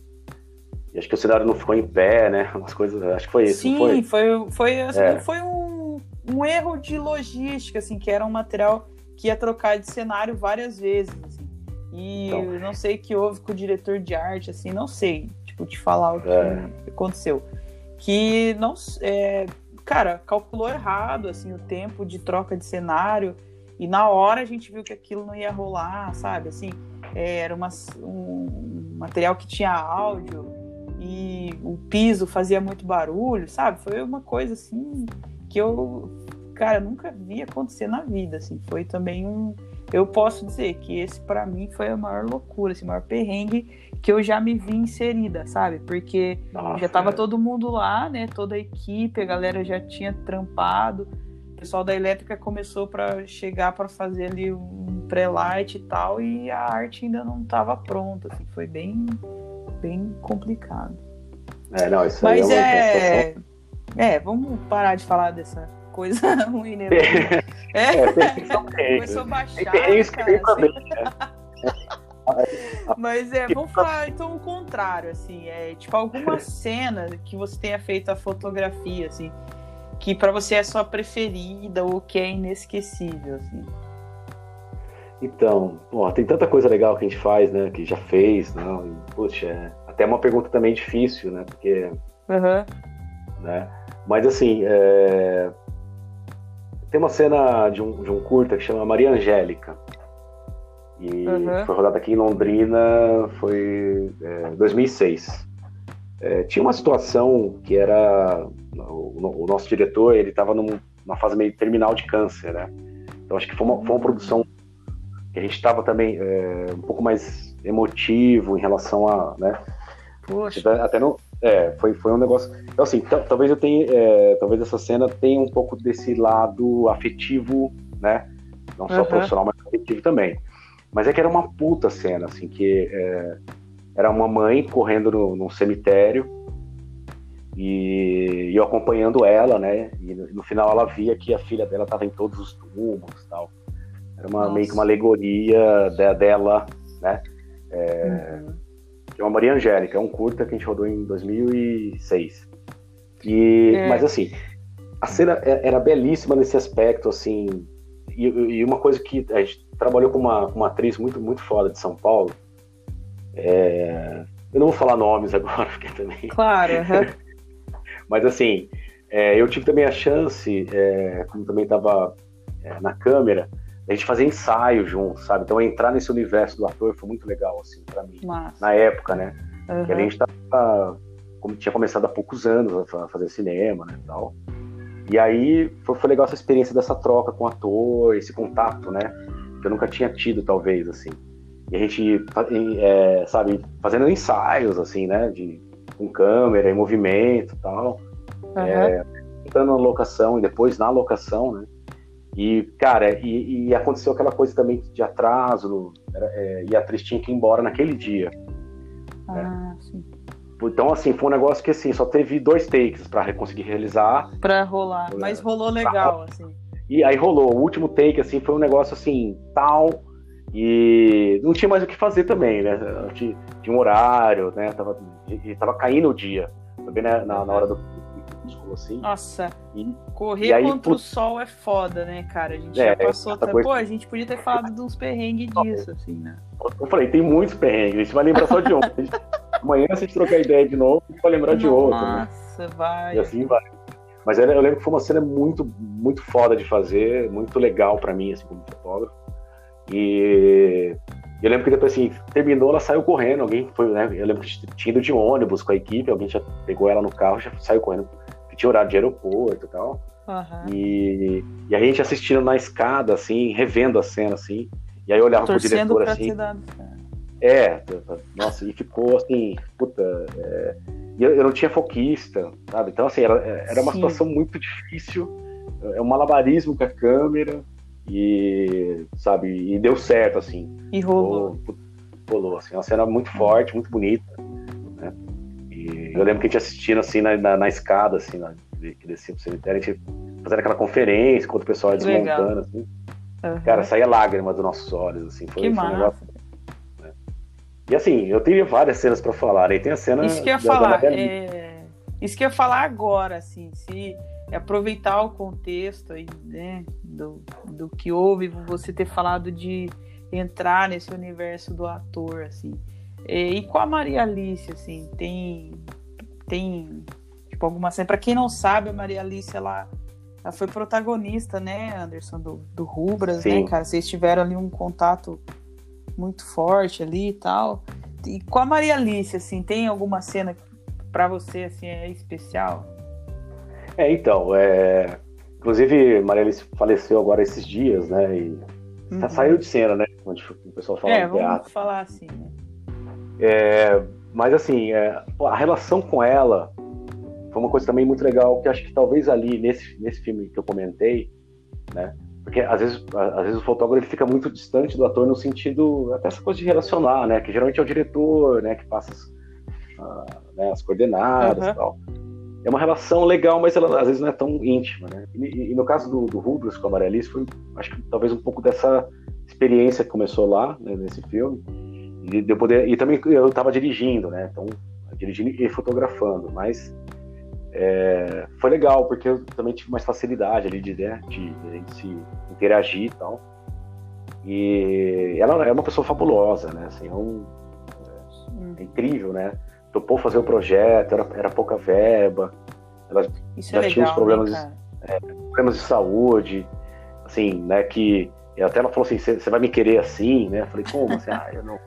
E acho que o cenário não ficou em pé, né? Umas coisas. Acho que foi isso, Sim, foi? foi, foi, assim, É. foi um, um erro de logística, assim, que era um material que ia trocar de cenário várias vezes, assim. E Então. eu não sei o que houve com o diretor de arte, assim, não sei, tipo, te falar o que É. aconteceu. Que não, é, cara, calculou errado, assim, o tempo de troca de cenário e na hora a gente viu que aquilo não ia rolar, sabe, assim, é, era uma, um material que tinha áudio e o piso fazia muito barulho, sabe? Foi uma coisa assim que eu, cara, nunca vi acontecer na vida, assim. Foi também um, eu posso dizer que esse pra mim foi a maior loucura, assim, o maior perrengue que eu já me vi inserida, sabe? Porque Nossa, já tava é. todo mundo lá, né? Toda a equipe, a galera já tinha trampado. O pessoal da elétrica começou para chegar para fazer ali um pré-light e tal, e a arte ainda não estava pronta, assim, foi bem bem complicado. É, não, isso aí Mas é uma é, é, vamos parar de falar dessa coisa ruim, né? É, É, tem perrengue. começou a baixar, Tem perrengues que assim. bem, né? Mas é, vamos falar então o contrário, assim, é tipo alguma cena que você tenha feito a fotografia, assim, que pra você é sua preferida ou que é inesquecível, assim. Então, pô, tem tanta coisa legal que a gente faz, né? Que já fez, não? E, puxa, é até uma pergunta também difícil, né? Porque, Aham. né? Mas assim, é, tem uma cena de um, de um curta que chama Maria Angélica. E Uhum. foi rodada aqui em Londrina, foi é, 2006. É, tinha uma situação que era o, o nosso diretor, ele estava numa fase meio terminal de câncer, né? Então acho que foi uma, foi uma produção que a gente estava também é, um pouco mais emotivo em relação a, né? Poxa. Até- Até não, é, foi, foi um negócio. Então assim, tal- talvez eu tenha, é, talvez essa cena tenha um pouco desse lado afetivo, né? Não só Uhum. profissional, mas afetivo também. Mas é que era uma puta cena, assim, que é, era uma mãe correndo no, num cemitério e, e eu acompanhando ela, né? E no, no final ela via que a filha dela estava em todos os túmulos, tal. Era uma, Nossa. meio que uma alegoria de- dela, né? Uhum. Que é uma Maria Angélica, é um curta que a gente rodou em 2006. E, É. Mas assim, a cena é- era belíssima nesse aspecto, assim, e, e uma coisa que a gente trabalhou com uma, uma atriz muito, muito foda de São Paulo, é, eu não vou falar nomes agora, porque também... Claro, aham. Mas assim, é, eu tive também a chance, é, como também estava na câmera, a gente fazer ensaio junto, sabe? Então entrar nesse universo do ator foi muito legal, assim, para mim, Massa. na época, né? Que a gente tava, como tinha começado há poucos anos a fa- fazer cinema, né, e tal. E aí foi, foi legal essa experiência dessa troca com o ator, esse contato, né? Que eu nunca tinha tido, talvez, assim. e a gente, é, sabe, fazendo ensaios, assim, né, de, com câmera, em movimento e tal, uhum. é, entrando na locação e depois na locação, né, e, cara, e, e aconteceu aquela coisa também de atraso, é, e a atriz tinha que ir embora naquele dia. Ah, né? sim. Então, assim, foi um negócio que, assim, só teve dois takes para conseguir realizar. Para rolar, mas rolou legal, assim. E aí rolou. O último take, assim, foi um negócio, assim, tal, e não tinha mais o que fazer também, né? Tinha, tinha um horário, né? Tava, tava caindo o dia. Também né? na, na hora do assim. Nossa, e, correr e aí, contra put... o sol é foda, né, cara? A gente é, já passou até. Coisa... Pô, a gente podia ter falado de uns perrengues disso, assim, né? Eu falei, tem muitos perrengues, a gente vai lembrar só de um. Amanhã, se a gente trocar ideia de novo, a gente vai lembrar de outro. Né? Nossa, né? vai. E assim vai. Mas eu lembro que foi uma cena muito, muito foda de fazer, muito legal para mim, assim, como fotógrafo. E eu lembro que depois, assim, terminou, ela saiu correndo. Alguém foi, né? Eu lembro que tinha ido de ônibus com a equipe, alguém já pegou ela no carro já saiu correndo. Que tinha horário de aeroporto e tal. Uhum. E, e a gente assistindo na escada, assim, revendo a cena, assim. E aí eu olhava Torcendo pro diretor assim. É, nossa, e ficou assim, puta. É, e eu, eu, não tinha foquista, sabe? Então, assim, era, era uma Sim. situação muito difícil. É um malabarismo com a câmera. E, sabe, e deu certo, assim. E rolou. Rolou, assim, uma cena muito forte, muito bonita? E eu lembro que a gente assistindo, assim, na, na, na escada, assim, na, que descia pro cemitério, a gente fazendo aquela conferência, enquanto o pessoal ia desmontando, assim. Uhum. Cara, saía lágrima dos nossos olhos, assim. Foi, que foi um negócio, né? E assim, eu teria várias cenas para falar, aí tem a cena... Isso que eu ia falar, é... Isso que eu ia falar agora, assim, se é aproveitar o contexto aí, né, do, do que houve, você ter falado de entrar nesse universo do ator, assim. E, e com a Maria Alice, assim, tem, tem tipo, alguma cena. Pra quem não sabe, a Maria Alice, ela, ela foi protagonista, né, Anderson, do, do Rubras, né, Sim. né, cara? Vocês tiveram ali um contato muito forte ali e tal. E com a Maria Alice, assim, tem alguma cena para você, assim, é especial? É, então, é... inclusive Maria Alice faleceu agora esses dias, né? E uhum. saiu de cena, né? Onde o pessoal fala é, vamos teatro. falar assim, né? É, mas assim, é, a relação com ela foi uma coisa também muito legal, que acho que talvez ali, nesse, nesse filme que eu comentei, né? Porque às vezes, às vezes o fotógrafo fica muito distante do ator no sentido, até essa coisa de relacionar, né? Que geralmente é o diretor, né? Que passa as, uh, né, as coordenadas uhum. e tal é uma relação legal, mas ela às vezes não é tão íntima, né? E, e no caso do, do Rubens com a Marialice, foi, acho que talvez um pouco dessa experiência que começou lá, né, nesse filme, e, de poder, e também eu estava dirigindo, né? Então, dirigindo e fotografando, mas é, foi legal, porque eu também tive mais facilidade ali de, né, de, de se interagir e tal. E ela é uma pessoa fabulosa, né? Assim, é, um, é incrível, né? topou fazer o projeto, era, era pouca verba, ela Isso já é tinha legal, os problemas, né, problemas de saúde, assim, né, que até ela falou assim, você vai me querer assim, né? Eu falei, como? Assim, ah, eu não.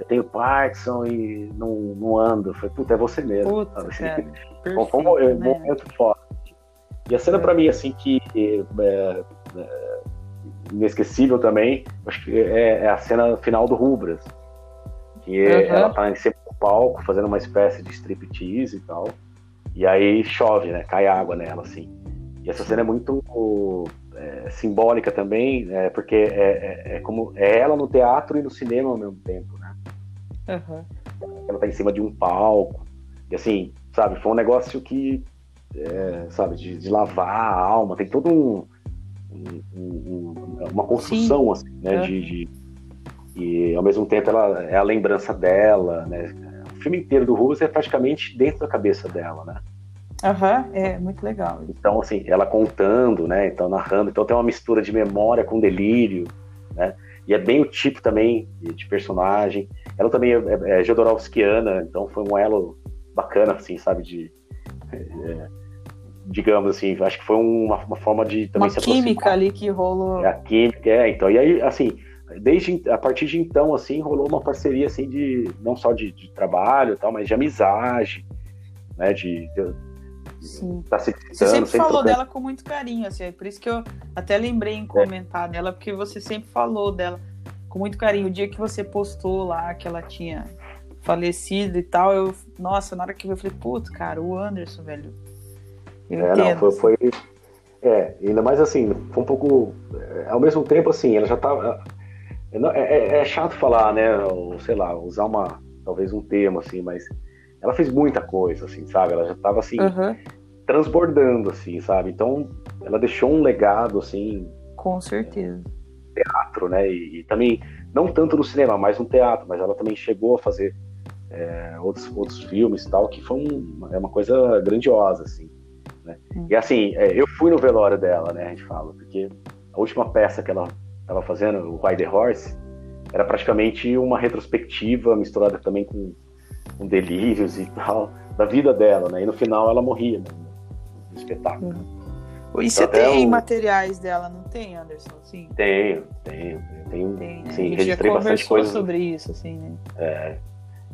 Eu tenho Parkinson e não, não ando. Eu falei, puta, é você mesmo. Puta? Assim, perfeito, foi um né? momento forte. E a cena é. para mim, assim, que é, é, inesquecível também, acho que é, é, a cena final do Rubras. Que uhum. ela tá em cima palco, fazendo uma espécie de striptease e tal. E aí chove, né? Cai água nela, assim. E essa cena é muito é, simbólica também, é, porque é, é, como é ela no teatro e no cinema ao mesmo tempo, né? Uhum. Ela tá em cima de um palco. E assim, sabe, foi um negócio que, é, sabe, de, de, lavar a alma. Tem todo um, um, um uma construção, Sim. assim, né? Uhum. De, de, e ao mesmo tempo ela é a lembrança dela, né? filme inteiro do Rubens é praticamente dentro da cabeça dela, né? Aham, uhum, é muito legal. Então, assim, ela contando, né? Então, narrando. Então, tem uma mistura de memória com delírio, né? E é bem o tipo também de personagem. Ela também é, é, é Jodorowskiana, então foi um elo bacana, assim, sabe? De. É, digamos assim, acho que foi uma, uma forma de também uma se química ali que rolou. É a química, é, então. E aí, assim, desde a partir de então assim rolou uma parceria assim de não só de, de trabalho tal mas de amizade né de, de Sim. Tá se você sempre, sempre falou dela com muito carinho assim é por isso que eu até lembrei em é. comentar é. dela porque você sempre falou dela com muito carinho. O dia que você postou lá que ela tinha falecido e tal, eu, nossa, na hora que eu falei, puto, cara, o Anderson, velho. Eu é, entendo, não, foi, foi, É, ainda mais assim, foi um pouco. É, ao mesmo tempo, assim, ela já tava. É, é, é, chato falar, né? Ou, sei lá, usar uma. Talvez um termo, assim, mas ela fez muita coisa, assim, sabe? Ela já tava assim. Uhum. Transbordando, assim, sabe? Então, ela deixou um legado, assim. Com certeza. Teatro, né? E, e também, não tanto no cinema, mas no teatro, mas ela também chegou a fazer é, outros, outros filmes e tal, que foi um, é uma coisa grandiosa, assim. Né? Hum. E assim, é, eu fui no velório dela, né, a gente fala, porque a última peça que ela estava fazendo, o Ride the Horse, era praticamente uma retrospectiva misturada também com, com, delírios e tal, da vida dela, né? E no final ela morria né, no espetáculo. Hum. E você então, tem o... materiais dela, não tem, Anderson? Sim. Tenho, tenho. tenho tem, né? sim, registrei bastante coisa. sobre isso, assim, né? É,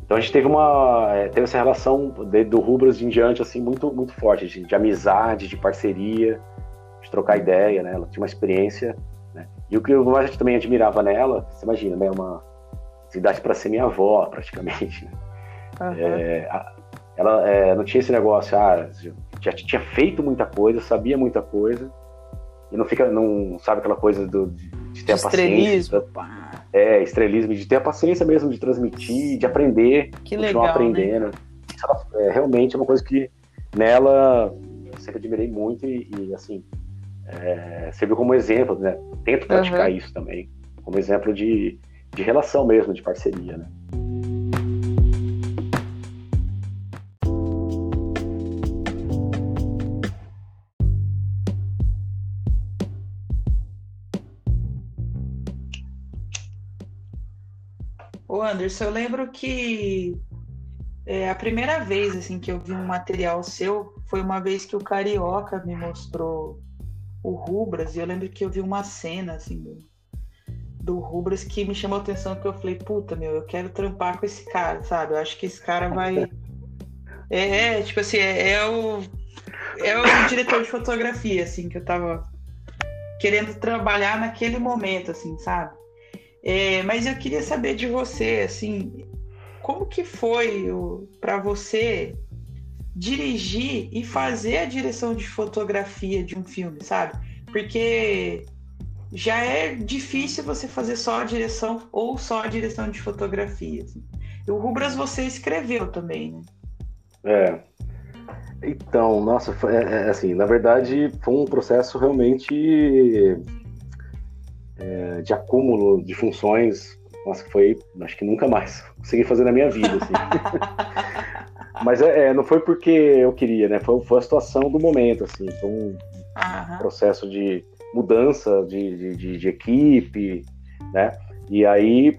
então a gente teve uma é, teve essa relação de, do Rubras em diante assim muito muito forte de, de, amizade, de parceria, de trocar ideia, né? Ela tinha uma experiência, né? E o que eu mais também admirava nela, você imagina, né? Uma cidade para ser minha avó praticamente. Né? Uhum. É, a, ela é, não tinha esse negócio, ah, já tinha feito muita coisa, sabia muita coisa e não fica, não sabe aquela coisa do, de, de ter de a paciência. Pá é, estrelismo, de ter a paciência mesmo de transmitir, de aprender, que continuar legal, né? aprendendo. Né? Isso é realmente é uma coisa que nela eu sempre admirei muito e, e assim, é, serviu como exemplo, né? Tento praticar uhum. isso também, como exemplo de, de relação mesmo, de parceria, né? Anderson, eu lembro que é, a primeira vez assim que eu vi um material seu foi uma vez que o Carioca me mostrou o Rubras e eu lembro que eu vi uma cena assim do, do Rubras que me chamou a atenção que eu falei, puta meu, eu quero trampar com esse cara, sabe? Eu acho que esse cara vai é, é tipo assim, é, é o é o diretor de fotografia assim que eu tava querendo trabalhar naquele momento assim, sabe? É, mas eu queria saber de você, assim, como que foi para você dirigir e fazer a direção de fotografia de um filme, sabe? Porque já é difícil você fazer só a direção ou só a direção de fotografia. Assim. O Rubras você escreveu também, né? É. Então, nossa, é, é, assim, na verdade foi um processo realmente é, de acúmulo de funções, nossa, foi, acho que nunca mais consegui fazer na minha vida, assim. Mas é, é, não foi porque eu queria, né? Foi, foi a situação do momento, assim. Foi um uhum. processo de mudança de, de, de, de, equipe, né? E aí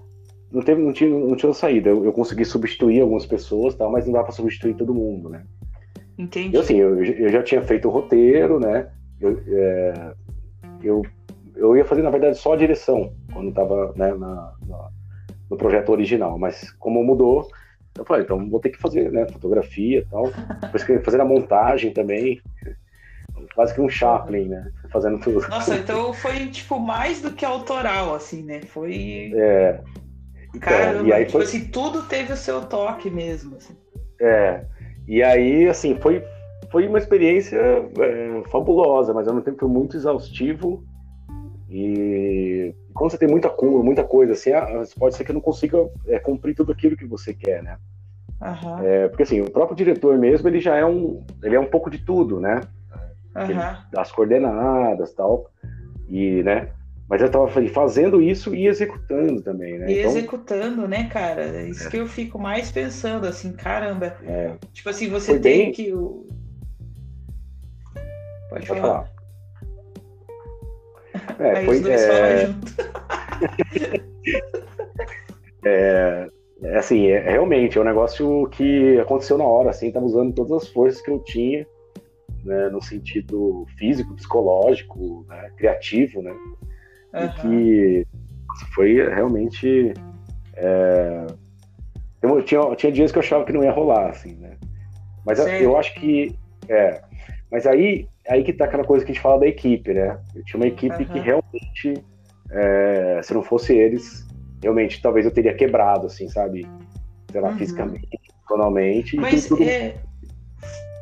não, teve, não, tinha, não tinha saída. Eu, eu consegui substituir algumas pessoas, tal, mas não dá para substituir todo mundo, né? Entendi. E assim, eu, eu já tinha feito o roteiro, né? Eu, é, eu eu ia fazer, na verdade, só a direção, quando estava né, na, na, no projeto original. Mas como mudou, eu falei, então vou ter que fazer né, fotografia e tal. Depois que fazer a montagem também. Quase que um Chaplin, né? Fazendo tudo. Nossa, então foi, tipo, mais do que autoral, assim, né? Foi... É. Então, Caramba, e aí tipo foi... assim, tudo teve o seu toque mesmo, assim. É. E aí, assim, foi, foi uma experiência é, fabulosa, mas ao mesmo tempo muito exaustivo e quando você tem muita muita coisa, assim, ah, pode ser que não consiga é, cumprir tudo aquilo que você quer, né? Uhum. É, porque assim, o próprio diretor mesmo, ele já é um, ele é um pouco de tudo, né? Uhum. As coordenadas, tal, e, né? Mas eu estava fazendo isso e executando também, né? E então, executando, né, cara? É isso é. que eu fico mais pensando, assim, caramba. É. Tipo assim, você Foi tem bem... que. Pode, Pode falar. falar. É, Aí foi, dois é... junto. é, é, assim, é, realmente, é um negócio que aconteceu na hora, assim, tava usando todas as forças que eu tinha, né, no sentido físico, psicológico, né, criativo, né, uhum. e que foi realmente... É, eu, tinha, tinha dias que eu achava que não ia rolar, assim, né, mas eu acho que... É, mas aí aí que tá aquela coisa que a gente fala da equipe, né? Eu tinha uma equipe uhum. que realmente, é, se não fosse eles, realmente talvez eu teria quebrado, assim, sabe? Sei lá, uhum. fisicamente, tonalmente. Mas tudo... é...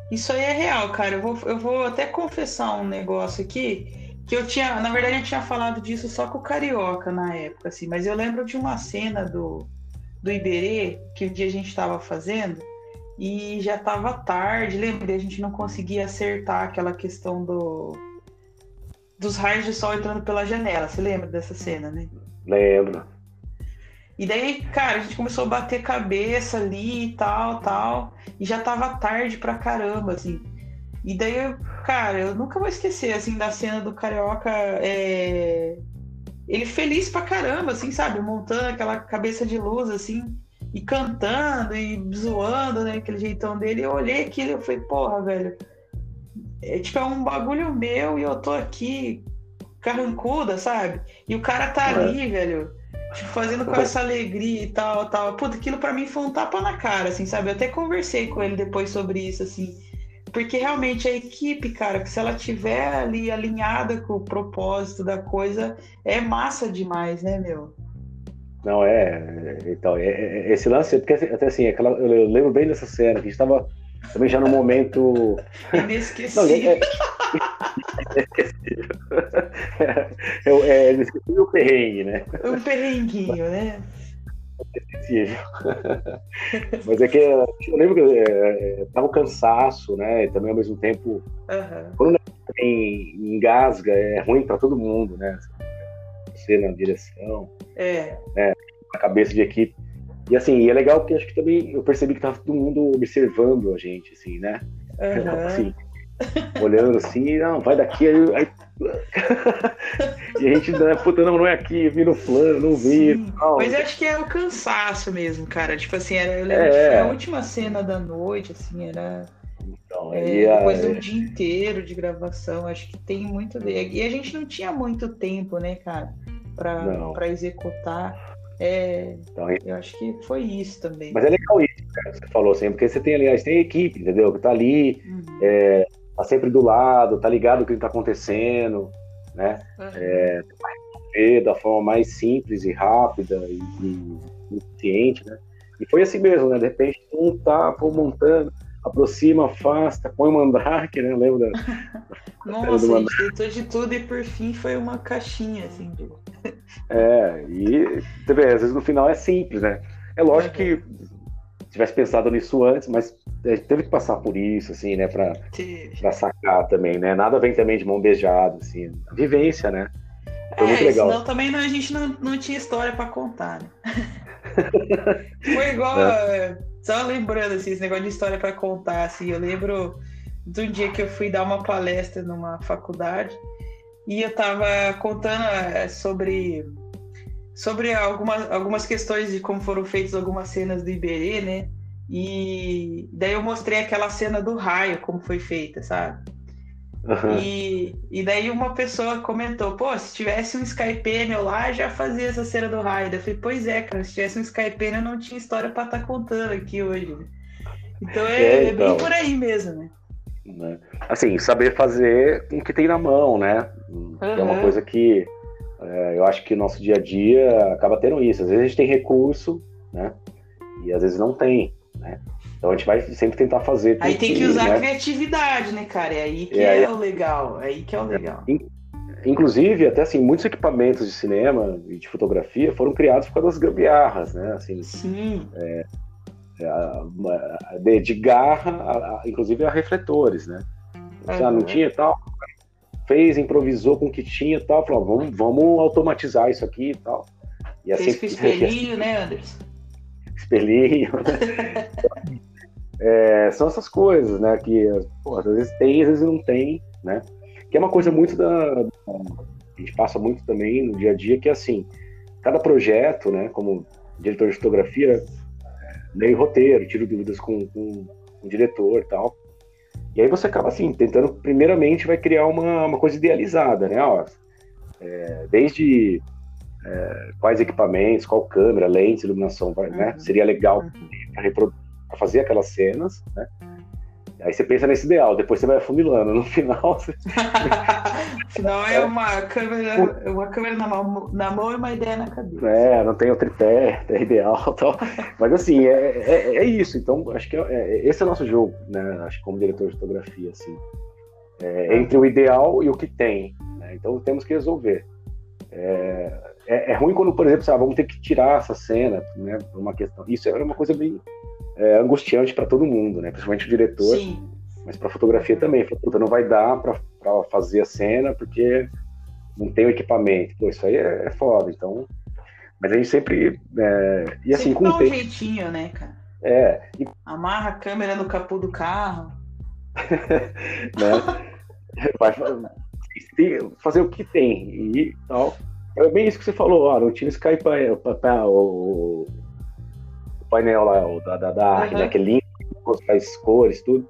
isso aí é real, cara. Eu vou, eu vou até confessar um negócio aqui. Que eu tinha, na verdade, eu tinha falado disso só com o Carioca na época, assim, mas eu lembro de uma cena do, do Iberê, que o dia a gente estava fazendo, e já estava tarde, lembra? A gente não conseguia acertar aquela questão do dos raios de sol entrando pela janela. Você lembra dessa cena, né? Lembro. E daí, cara, a gente começou a bater cabeça ali e tal, tal. E já tava tarde pra caramba, assim. E daí, cara, eu nunca vou esquecer, assim, da cena do Carioca. É... Ele feliz pra caramba, assim, sabe? Montando aquela cabeça de luz, assim. E cantando e zoando, né? Aquele jeitão dele. Eu olhei aquilo e eu falei, porra, velho é, tipo, é um bagulho meu e eu tô aqui carrancuda, sabe? E o cara tá é. ali, velho, tipo, fazendo com essa alegria e tal, tal. Puta, aquilo pra mim foi um tapa na cara, assim, sabe? Eu até conversei com ele depois sobre isso, assim. Porque realmente a equipe, cara, que se ela tiver ali alinhada com o propósito da coisa, é massa demais, né, meu? Não, é. Então, é, é esse lance, porque até assim, aquela, eu lembro bem dessa cena, que a gente tava também já no momento. Inesquecível. é, é, é, inesquecível o perrengue, né? Um perrenguinho, né? Inesquecível. Mas é que eu lembro que é, tava um cansaço, né? E também ao mesmo tempo. Uhum. Quando tem, engasga, é ruim para todo mundo, né? Você na direção. É. Né? A cabeça de equipe. E assim, é legal porque acho que também eu percebi que tava todo mundo observando a gente, assim, né? Uhum. Assim, olhando assim, não, vai daqui, aí. aí... e a gente, né, puta, não, não é aqui, vira o plano, não vi. Mas eu acho que é o cansaço mesmo, cara. Tipo assim, era, eu lembro é. que foi a última cena da noite, assim, era. Então, é, depois de um dia inteiro de gravação, acho que tem muito. E a gente não tinha muito tempo, né, cara, pra executar. É, então, eu acho que foi isso também. Mas é legal isso, cara, que você falou assim, porque você tem, aliás, tem equipe, entendeu? Que tá ali, uhum. é, tá sempre do lado, tá ligado o que tá acontecendo, né? Uhum. É, da forma mais simples e rápida e, e eficiente, né? E foi assim mesmo, né? De repente, um tá pô, montando, aproxima, afasta, põe o mandrake, né? Lembra? Nossa, a gente tentou de tudo e por fim foi uma caixinha, assim, de é, e também, às vezes no final é simples, né? É lógico que tivesse pensado nisso antes, mas teve que passar por isso, assim, né, pra, pra sacar também, né? Nada vem também de mão beijada, assim, a vivência, né? Foi é, muito legal. Senão também não, a gente não, não tinha história para contar, né? Foi igual, é. Só lembrando, assim, esse negócio de história para contar, assim, eu lembro de um dia que eu fui dar uma palestra numa faculdade e eu estava contando é, sobre sobre algumas, algumas questões de como foram feitas algumas cenas do Iberê, né? E daí eu mostrei aquela cena do raio, como foi feita, sabe? Uhum. E, e daí uma pessoa comentou, pô, se tivesse um Skypenio lá, já fazia essa cena do raio. Eu falei, pois é, cara, se tivesse um Skypenio, eu não tinha história para estar tá contando aqui hoje. Então é, é, então. é bem então. por aí mesmo, né? Né? Assim, saber fazer com o que tem na mão, né? Uhum. É uma coisa que é, eu acho que nosso dia a dia acaba tendo isso. Às vezes a gente tem recurso, né? E às vezes não tem, né? Então a gente vai sempre tentar fazer. Aí tem que, que usar né? a criatividade, né, cara? É aí que é, é, o legal. É aí que é o legal. Inclusive, até assim, muitos equipamentos de cinema e de fotografia foram criados por causa das gambiarras, né? Assim, Sim. É, de, de garra, a, a, inclusive a refletores, né? Uhum. Já não tinha tal, fez, improvisou com o que tinha tal, falou, vamos, vamos automatizar isso aqui e tal. E assim, fez com espelhinho, assim, né, Anderson? Espelhinho, né? é, são essas coisas, né, que pô, às vezes tem, às vezes não tem, né? Que é uma coisa muito da, da a gente passa muito também no dia a dia, que é assim, cada projeto, né, como diretor de fotografia, leio roteiro, tiro dúvidas com, com, com o diretor e tal. E aí você acaba assim, tentando, primeiramente, vai criar uma, uma coisa idealizada, né? Ó, é, desde é, quais equipamentos, qual câmera, lentes, iluminação, vai, né? uhum. né? Seria legal uhum. para fazer aquelas cenas, né? Aí você pensa nesse ideal, depois você vai afunilando. No final, você... no final é uma câmera, uma câmera na mão, na mão e uma ideia na cabeça. É, não tem o tripé, é ideal tal. Mas assim, é, é, é isso. Então, acho que é, é, esse é o nosso jogo, né? Acho que como diretor de fotografia, assim. É, entre o ideal e o que tem. Né? Então temos que resolver. É, é, é, ruim quando, por exemplo, sabe, vamos ter que tirar essa cena, né? Por uma questão. Isso é uma coisa bem é, angustiante para todo mundo, né? Principalmente o diretor. Sim. Mas para fotografia também. Puta, não vai dar para fazer a cena porque não tem o equipamento. Pô, isso aí é, é foda. Então. Mas a gente sempre. É, e assim, sempre com dá um jeitinho, né, cara? É. E... Amarra a câmera no capô do carro. né? Vai fazer o que tem e tal. É bem isso que você falou, ó, não tinha Skype para o painel lá, o da, da, da uhum. né, que é as cores, tudo.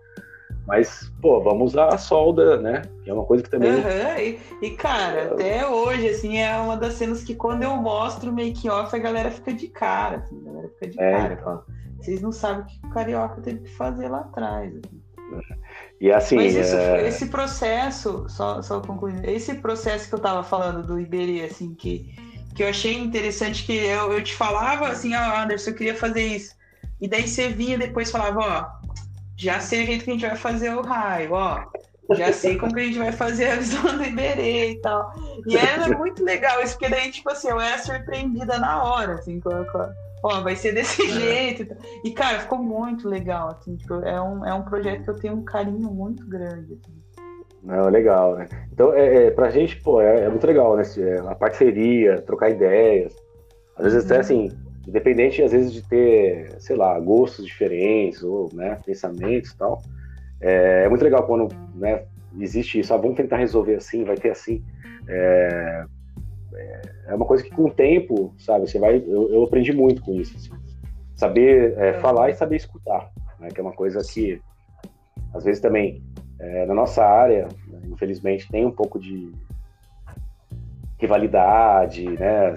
Mas, pô, vamos usar a solda, né? Que é uma coisa que também. Uhum. E, e, cara, até hoje, assim, é uma das cenas que quando eu mostro o make-off, a galera fica de cara. Assim, a galera fica de é, cara. Então. Vocês não sabem o que o carioca teve que fazer lá atrás. Assim. E assim. Mas isso, é... esse processo, só, só concluindo, esse processo que eu tava falando do Iberê, assim, que, que eu achei interessante que eu, eu te falava assim, ó, oh, Anderson, eu queria fazer isso. E daí você vinha depois falava, ó, já sei o jeito que a gente vai fazer o raio, ó. Já sei como que a gente vai fazer a visão do Iberê e tal. E era muito legal isso, porque daí, tipo assim, eu era surpreendida na hora, assim, com, com, ó, vai ser desse é. jeito. E, cara, ficou muito legal, assim, tipo, é um, é um projeto que eu tenho um carinho muito grande, assim. Não, legal, né? Então, é, é, pra gente, pô, é, é muito legal, né? É, a parceria, trocar ideias. Às vezes uhum. até assim, independente, às vezes, de ter, sei lá, gostos diferentes, ou, né, pensamentos e tal. É, é, muito legal quando, né, existe isso. Ah, vamos tentar resolver assim, vai ter assim. É, é uma coisa que com o tempo, sabe, você vai. Eu, eu aprendi muito com isso. Assim. Saber é, é. falar e saber escutar, né? Que é uma coisa que às vezes também é, na nossa área, né, infelizmente, tem um pouco de rivalidade, né?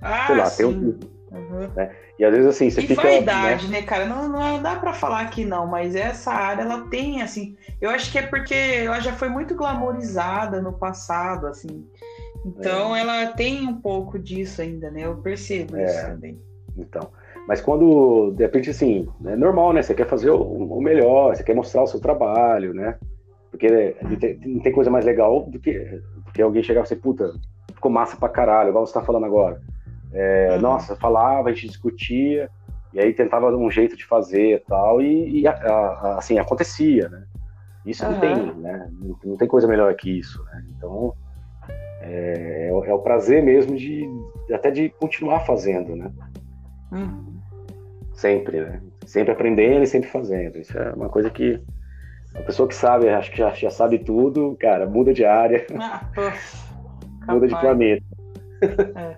Ah, Sei lá, sim. tem um. Uhum. Né? E às vezes assim, você e fica. vaidade, né? né, cara? Não, não dá para falar que não, mas essa área ela tem, assim. Eu acho que é porque ela já foi muito glamorizada no passado, assim. Então é. ela tem um pouco disso ainda, né? Eu percebo é. isso também. Então. Mas quando, de repente, assim, é normal, né? Você quer fazer o, melhor, você quer mostrar o seu trabalho, né? Porque não tem coisa mais legal do que, do que alguém chegar e você, puta, ficou massa pra caralho, igual você tá falando agora. É, uhum. Nossa, falava, a gente discutia, e aí tentava um jeito de fazer e tal, e, e a, a, assim, acontecia, né? Isso uhum. não tem, né? Não, não, tem coisa melhor que isso, né? Então, é, é, é, o prazer mesmo de até de continuar fazendo, né? Uhum. Sempre, né? Sempre aprendendo e sempre fazendo. Isso é uma coisa que a pessoa que sabe, acho que já, já sabe tudo, cara, muda de área, ah, muda de planeta. É.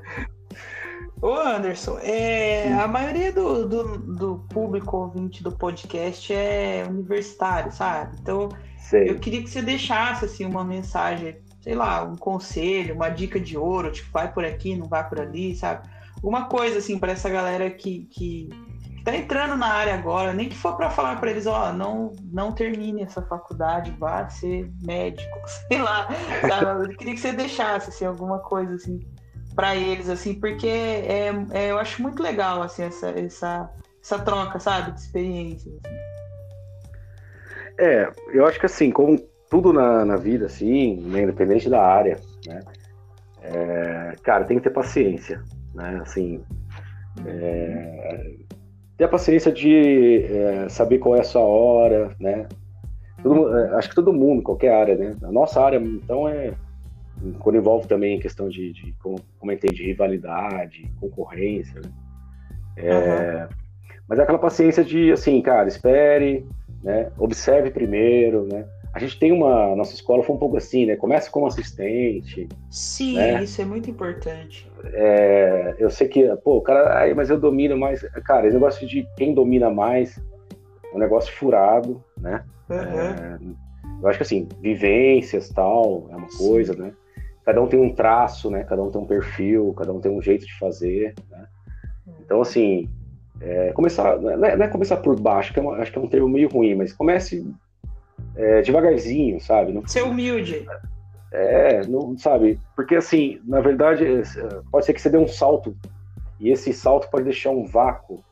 Ô Anderson, é, a maioria do, do, do, público ouvinte do podcast é universitário, sabe? Então, Sei. eu queria que você deixasse assim, uma mensagem sei lá, um conselho, uma dica de ouro, tipo, vai por aqui, não vai por ali, sabe? Uma coisa assim para essa galera que, que, que tá entrando na área agora, nem que for para falar para eles, ó, não não termine essa faculdade, vá ser médico, sei lá, sabe? Eu queria que você deixasse assim alguma coisa assim para eles assim, porque é, é, eu acho muito legal assim essa essa essa troca, sabe, de experiências. Assim. É, eu acho que assim, como tudo na, na vida, assim, né, independente da área, né? É, cara, tem que ter paciência, né? Assim, é, ter a paciência de é, saber qual é a sua hora, né? Todo, é, acho que todo mundo, qualquer área, né? A nossa área, então, é quando envolve também a questão de, de como comentei, de rivalidade, concorrência, né? É, uhum. Mas é aquela paciência de, assim, cara, espere, né? Observe primeiro, né? A gente tem uma. Nossa escola foi um pouco assim, né? Começa como assistente. Sim, né? isso é muito importante. É, eu sei que, pô, o cara, ai, mas eu domino mais. Cara, esse negócio de quem domina mais é um negócio furado, né? Uhum. É, eu acho que assim, vivências tal, é uma Sim. coisa, né? Cada um tem um traço, né? Cada um tem um perfil, cada um tem um jeito de fazer, né? Então, assim, é, começar, não é, não é, começar por baixo, que é uma, acho que é um termo meio ruim, mas comece é, devagarzinho, sabe? Não, Ser humilde. É, não sabe? Porque assim, na verdade, é, pode ser que você dê um salto e esse salto pode deixar um vácuo.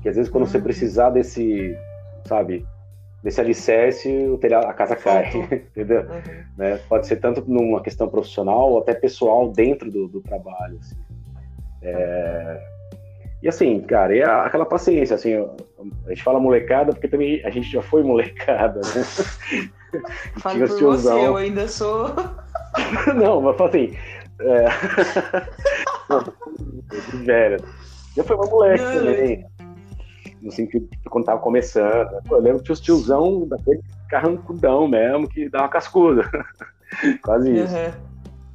Que às vezes quando uhum. você precisar desse, sabe, desse alicerce, o telhado, a casa cai, entendeu? Uhum. Né? Pode ser tanto numa questão profissional ou até pessoal dentro do, do trabalho. Assim. É... E assim, cara, é aquela paciência, assim, a gente fala molecada porque também a gente já foi molecada, né? Fala por você, eu ainda sou... Não, mas assim... É... velho. Já foi uma moleque Não, também no sentido de quando tava começando. eu lembro que tinha os tiozão daquele carrancudão mesmo, que dava cascuda. Quase isso. Uhum.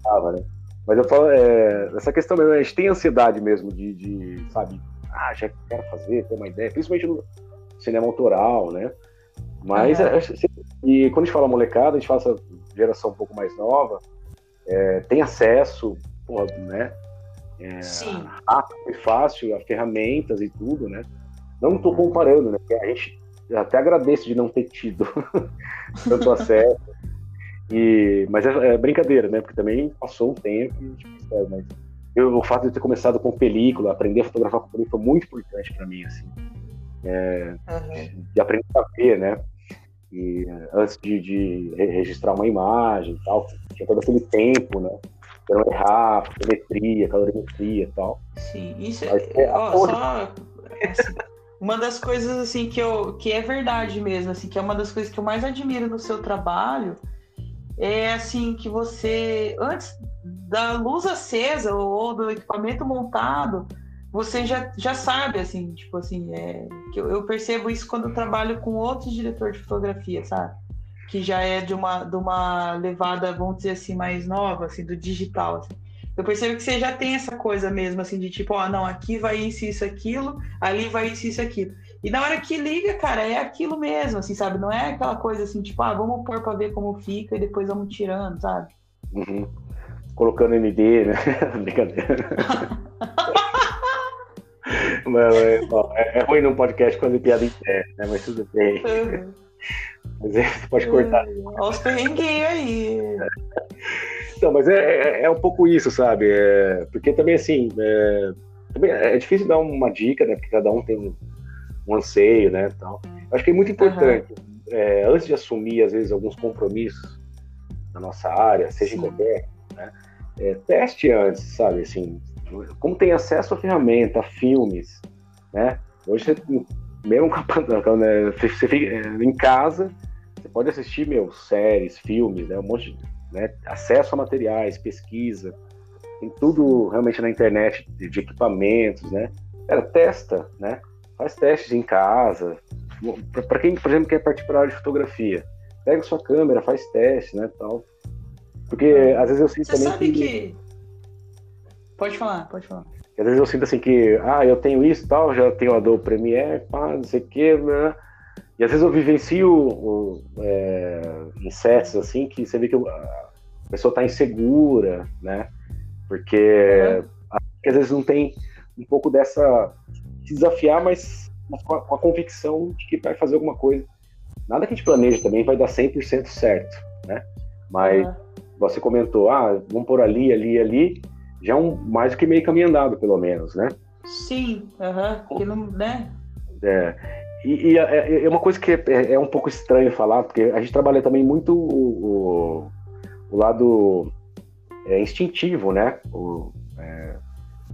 Tava, né? Mas eu falo, é, essa questão mesmo, a gente tem ansiedade mesmo de, de, sabe, ah, já quero fazer, ter uma ideia, principalmente no cinema autoral, né? Mas, uhum. é, e quando a gente fala molecada, a gente fala essa geração um pouco mais nova, é, tem acesso, porra, né? É, rápido e fácil a ferramentas e tudo, né? Não estou comparando, né? Porque a gente até agradece de não ter tido tanto acesso. E, mas é, é, brincadeira, né? Porque também passou um tempo, tipo, é, mas eu, o fato de ter começado com película, aprender a fotografar com película foi muito importante para mim, assim. É, uhum. De aprender a ver, né? E antes de, de, registrar uma imagem e tal, tinha todo aquele tempo, né? Pra não errar, fotometria, calorimetria e tal. Sim, isso é. é ó, só. Assim, uma das coisas assim que eu que é verdade mesmo, assim, que é uma das coisas que eu mais admiro no seu trabalho é assim que você antes da luz acesa ou do equipamento montado, você já, já sabe assim, tipo assim, é, que eu, eu percebo isso quando eu trabalho com outros diretores de fotografia, sabe? Que já é de uma de uma levada, vamos dizer assim, mais nova, assim, do digital, assim eu percebo que você já tem essa coisa mesmo, assim, de tipo, ó, não, aqui vai isso, isso, aquilo, ali vai isso, isso, aquilo. E na hora que liga, cara, é aquilo mesmo, assim, sabe? Não é aquela coisa assim, tipo, ah, vamos pôr pra ver como fica e depois vamos tirando, sabe? Uhum. Colocando MD, né? Brincadeira. É, é, é, ruim num podcast quando é piada em pé, né? Mas tudo bem. Uhum. Mas é, você pode cortar. Olha os perrenguinhos aí. Então, mas é, é, é, um pouco isso, sabe? É, porque também, assim, é, também é difícil dar uma dica, né? Porque cada um tem um, um anseio, né? Tal. Eu acho que é muito importante, uhum. é, antes de assumir, às vezes, alguns compromissos na nossa área, seja Sim. em qualquer, né? É, teste antes, sabe? Assim, como tem acesso a ferramenta, a filmes, né? Hoje, você, mesmo né, você fica em casa, você pode assistir, meu, séries, filmes, né? Um monte de né? acesso a materiais, pesquisa, tem tudo realmente na internet de, de equipamentos, né? Cara, testa, né? Faz testes em casa. Para quem, por exemplo, quer partir para a área de fotografia, pega sua câmera, faz teste, né, tal. Porque ah, às vezes eu sinto Você também sabe que... que... Pode falar, pode falar. Às vezes eu sinto assim que, ah, eu tenho isso tal, já tenho a Adobe Premiere, pá, não sei o quê, né? E às vezes eu vivencio o, é, em sets assim que você vê que a pessoa está insegura, né? Porque uhum. às vezes não tem um pouco dessa se desafiar, mas, com, a, com, a, convicção de que vai fazer alguma coisa. Nada que a gente planeje também vai dar 100% certo, né? Mas uhum. você comentou, ah, vamos por ali, ali, ali, já é um mais do que meio caminho andado, pelo menos, né? Sim, aham, uhum. que não, né? É, e, e é, é, é, uma coisa que é, é, um pouco estranho falar, porque a gente trabalha também muito o, o, o lado é, instintivo, né? O, é,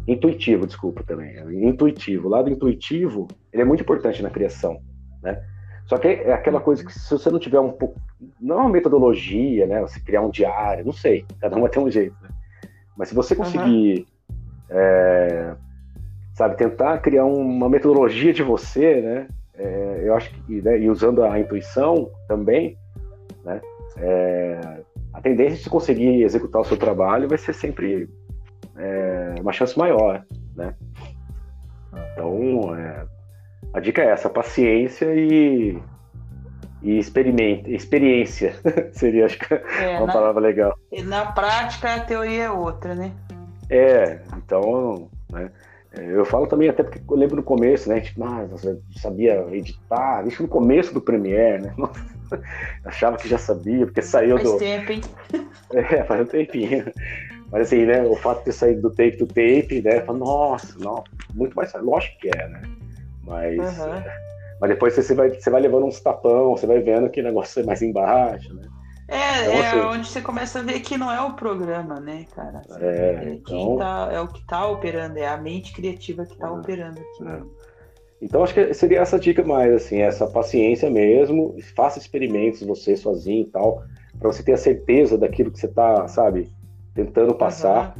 intuitivo, desculpa também. Intuitivo. O lado intuitivo, ele é muito importante na criação, né? Só que é aquela coisa que se você não tiver um pouco, não é uma metodologia, né? Você criar um diário, não sei, cada um vai ter um jeito, né? Mas se você conseguir, uhum. é, sabe, tentar criar uma metodologia de você, né? é, eu acho que, né, e usando a intuição também, né, é, a tendência de conseguir executar o seu trabalho vai ser sempre é, uma chance maior, né? Então, é, a dica é essa, paciência e, e experiência seria, acho que, é, uma na, palavra legal. E na prática, a teoria é outra, né? É, então, né, eu falo também até porque eu lembro no começo, né? Tipo, ah, você sabia editar, isso no começo do Premiere, né? Achava que já sabia, porque saiu Faz do. tempo, hein? É, faz um tempinho. Mas assim, né? O fato de ter saído do tape to tape, né? Fala, nossa, não, muito mais. Lógico que é, né? Mas. Uhum. Mas depois você vai, você vai levando uns tapão, você vai vendo que o negócio é mais embaixo, né? É, Então, é assim- onde você começa a ver que não é o programa, né, cara? É, quem então- tá, é o que tá operando, é a mente criativa que tá É. operando aqui. É. Então acho que seria essa dica mais, assim, essa paciência mesmo, faça experimentos você sozinho e tal, para você ter a certeza daquilo que você tá, sabe, tentando passar,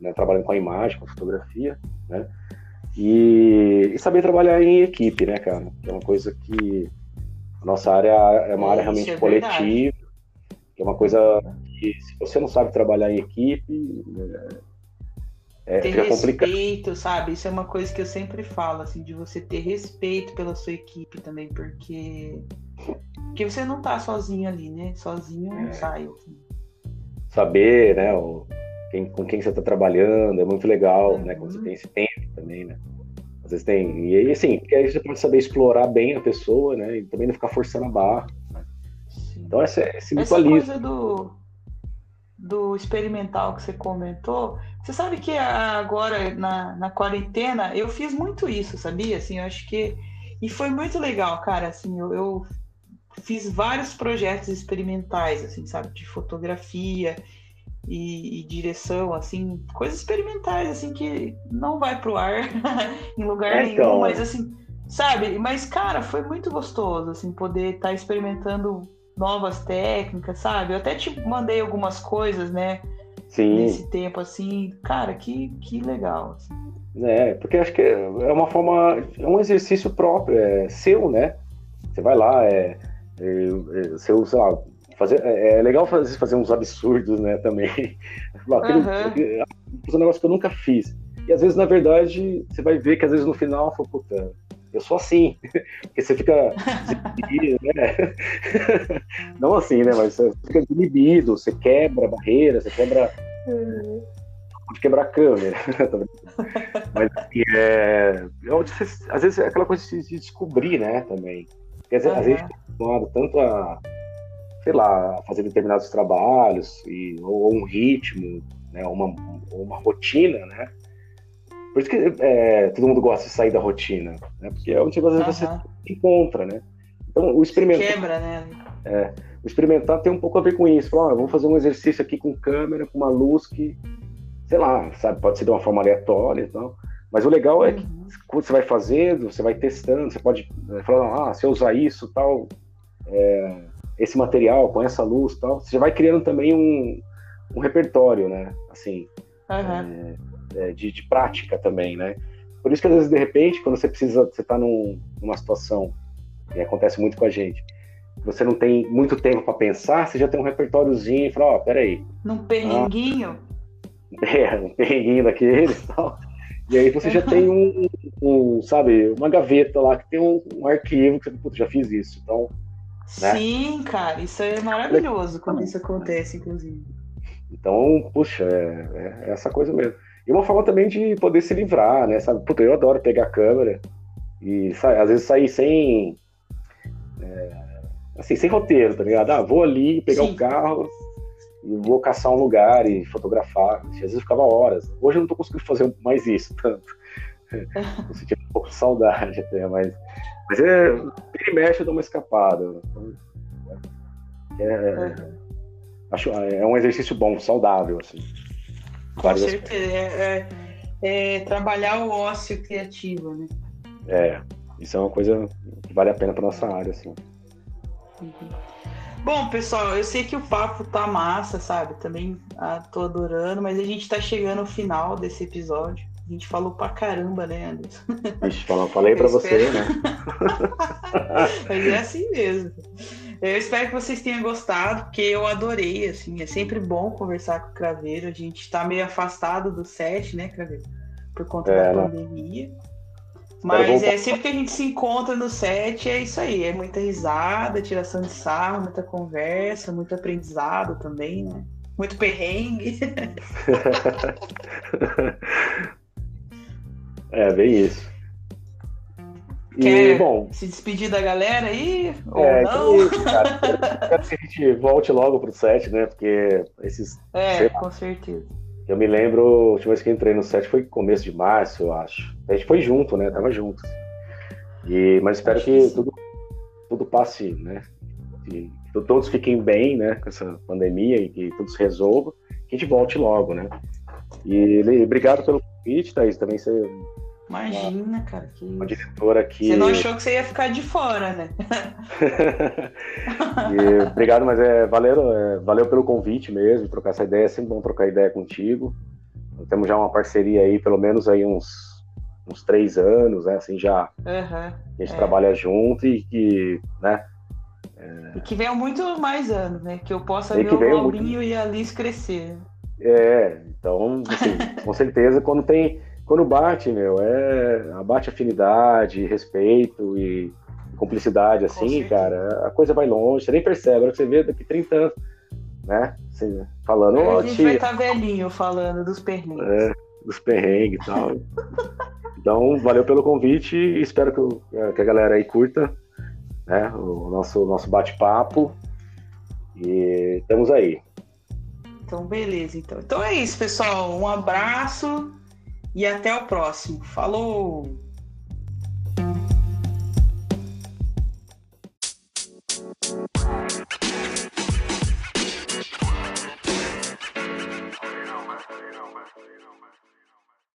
né, trabalhando com a imagem, com a fotografia, né? E, e saber trabalhar em equipe, né, cara? Que é uma coisa que a nossa área é uma É, área realmente é coletiva, que é uma coisa que se você não sabe trabalhar em equipe, é, é, ter complicado. respeito, sabe? Isso é uma coisa que eu sempre falo, assim, de você ter respeito pela sua equipe também, porque porque você não tá sozinho ali, né? Sozinho não É. sai. assim. Saber, né, o, quem, com quem você está trabalhando, é muito legal, né, quando Uhum. você tem esse tempo também, né. Às vezes tem, e aí assim, porque aí você pode saber explorar bem a pessoa, né, e também não ficar forçando a barra. Sim. Então esse, esse Essa mutualismo. coisa do, do experimental que você comentou, você sabe que agora na, na quarentena eu fiz muito isso, sabia? Assim, eu acho que. E foi muito legal, cara. Assim, eu, eu fiz vários projetos experimentais, assim, sabe? De fotografia e, e direção, assim, coisas experimentais, assim, que não vai pro ar em lugar É, nenhum, então. mas assim, sabe? Mas, cara, foi muito gostoso, assim, poder estar experimentando novas técnicas, sabe? Eu até te mandei algumas coisas, né? Sim, Nesse tempo, assim, cara, que, que legal. assim. né, porque acho que é uma forma, é um exercício próprio, é seu, né, você vai lá, é, é, é lá, fazer, é, é legal fazer, fazer uns absurdos, né, também, Aham. aquele- fazer um negócio que eu nunca fiz, e às vezes, na verdade, você vai ver que às vezes no final, fala, puta, eu sou assim, porque você fica né? Não assim, né? Mas você fica desinibido, você quebra barreira, você quebra. Pode quebrar a câmera. Brincando. Mas assim, é. você- às vezes é aquela coisa de se descobrir, né? Também. Porque às vezes, às vezes a gente é acostumado tanto a, sei lá, a fazer determinados trabalhos, e, ou, ou um ritmo, né? Uma, ou uma rotina, né? Por isso que é, todo mundo gosta de sair da rotina, né? Porque é onde às vezes você Aham. se encontra, né? Então, o experimentar, Quebra, né? o experimentar tem um pouco a ver com isso. Falar, ah, vamos fazer um exercício aqui com câmera, com uma luz que, sei lá, sabe, pode ser de uma forma aleatória e tal. Mas o legal é que Uhum. quando você vai fazendo, você vai testando, você pode é, falar, ah, se eu usar isso, tal, é, esse material com essa luz, tal, você já vai criando também um, um repertório, né? Assim, Aham. é, de, de prática também, né? Por isso que às vezes, de repente, quando você precisa, você está num, numa situação, e acontece muito com a gente, você não tem muito tempo para pensar, você já tem um repertóriozinho e fala, ó, peraí, Num perrenguinho. é, um perrenguinho daqueles e tal. E aí você já tem um, um, sabe, uma gaveta lá que tem um, um arquivo que você, putz, já fiz isso. Então, né? Sim, cara, isso é maravilhoso quando isso acontece, inclusive. então puxa, é, é essa coisa mesmo. E uma forma também de poder se livrar, né? Sabe, puta, eu adoro pegar a câmera e sa- às vezes sair sem. é, assim, sem roteiro, tá ligado? Ah, vou ali pegar o carro e vou caçar um lugar e fotografar. Às vezes eu ficava horas. Hoje eu não tô conseguindo fazer mais isso tanto. Tô sentindo um pouco de saudade até, mas. Mas é. Vira e mexe, eu dou uma escapada. Então, é, Aham. acho, é um exercício bom, saudável, assim. Com certeza. É, é- é trabalhar o ócio criativo, né? É, isso é uma coisa que vale a pena para nossa área, assim. Bom, pessoal, eu sei que o papo tá massa, sabe? Também ah, tô adorando, mas a gente tá chegando ao final desse episódio. A gente falou pra caramba, né, Anderson? Vixe, fala- falei para Eu você, né? Mas é assim mesmo. Eu espero que vocês tenham gostado, porque eu adorei, assim, é sempre bom conversar com o Craveiro. A gente tá meio afastado do set, né, Craveiro? Por conta É, da né? Mas é sempre que a gente se encontra no set, é isso aí, é muita risada, tiração de sarro, muita conversa, muito aprendizado também, né? Muito perrengue. é, bem isso. Quer bom, se despedir da galera aí? Ou é, não? Então, cara, quero que a gente volte logo pro set, né? Porque esses. É, com certeza. Eu me lembro, a última vez que entrei no set foi começo de março, eu acho. A gente foi junto, né? Tava junto. E, mas espero que, que tudo, tudo passe, né? Que todos fiquem bem, né? Com essa pandemia e que tudo se resolva. Que a gente volte logo, né? E obrigado pelo convite, Thaís. Também você Imagina, uma, cara. Que uma diretora que. Você não achou que você ia ficar de fora, né? e, obrigado, mas é, valeu, é, valeu pelo convite mesmo, trocar essa ideia. É sempre bom trocar ideia contigo. Temos já uma parceria aí, pelo menos aí uns, uns três anos, né? Assim, já uhum, a gente é. trabalha junto e que, né? É... E que venham muito mais anos, né? Que eu possa e ver o Robinho muito... e a Liz crescer. É, então, assim, com certeza, quando tem quando bate, meu, é bate afinidade, respeito e cumplicidade, assim, cara, a coisa vai longe, você nem percebe, agora que você vê daqui 30 anos, né? Assim, falando, ó, A gente tia, vai estar tá velhinho falando dos perrengues. É, dos perrengues e tal. então, valeu pelo convite e espero que, que a galera aí curta né, o nosso, nosso bate-papo. E estamos aí. Então, beleza. Então. então é isso, pessoal. Um abraço e até o próximo. Falou!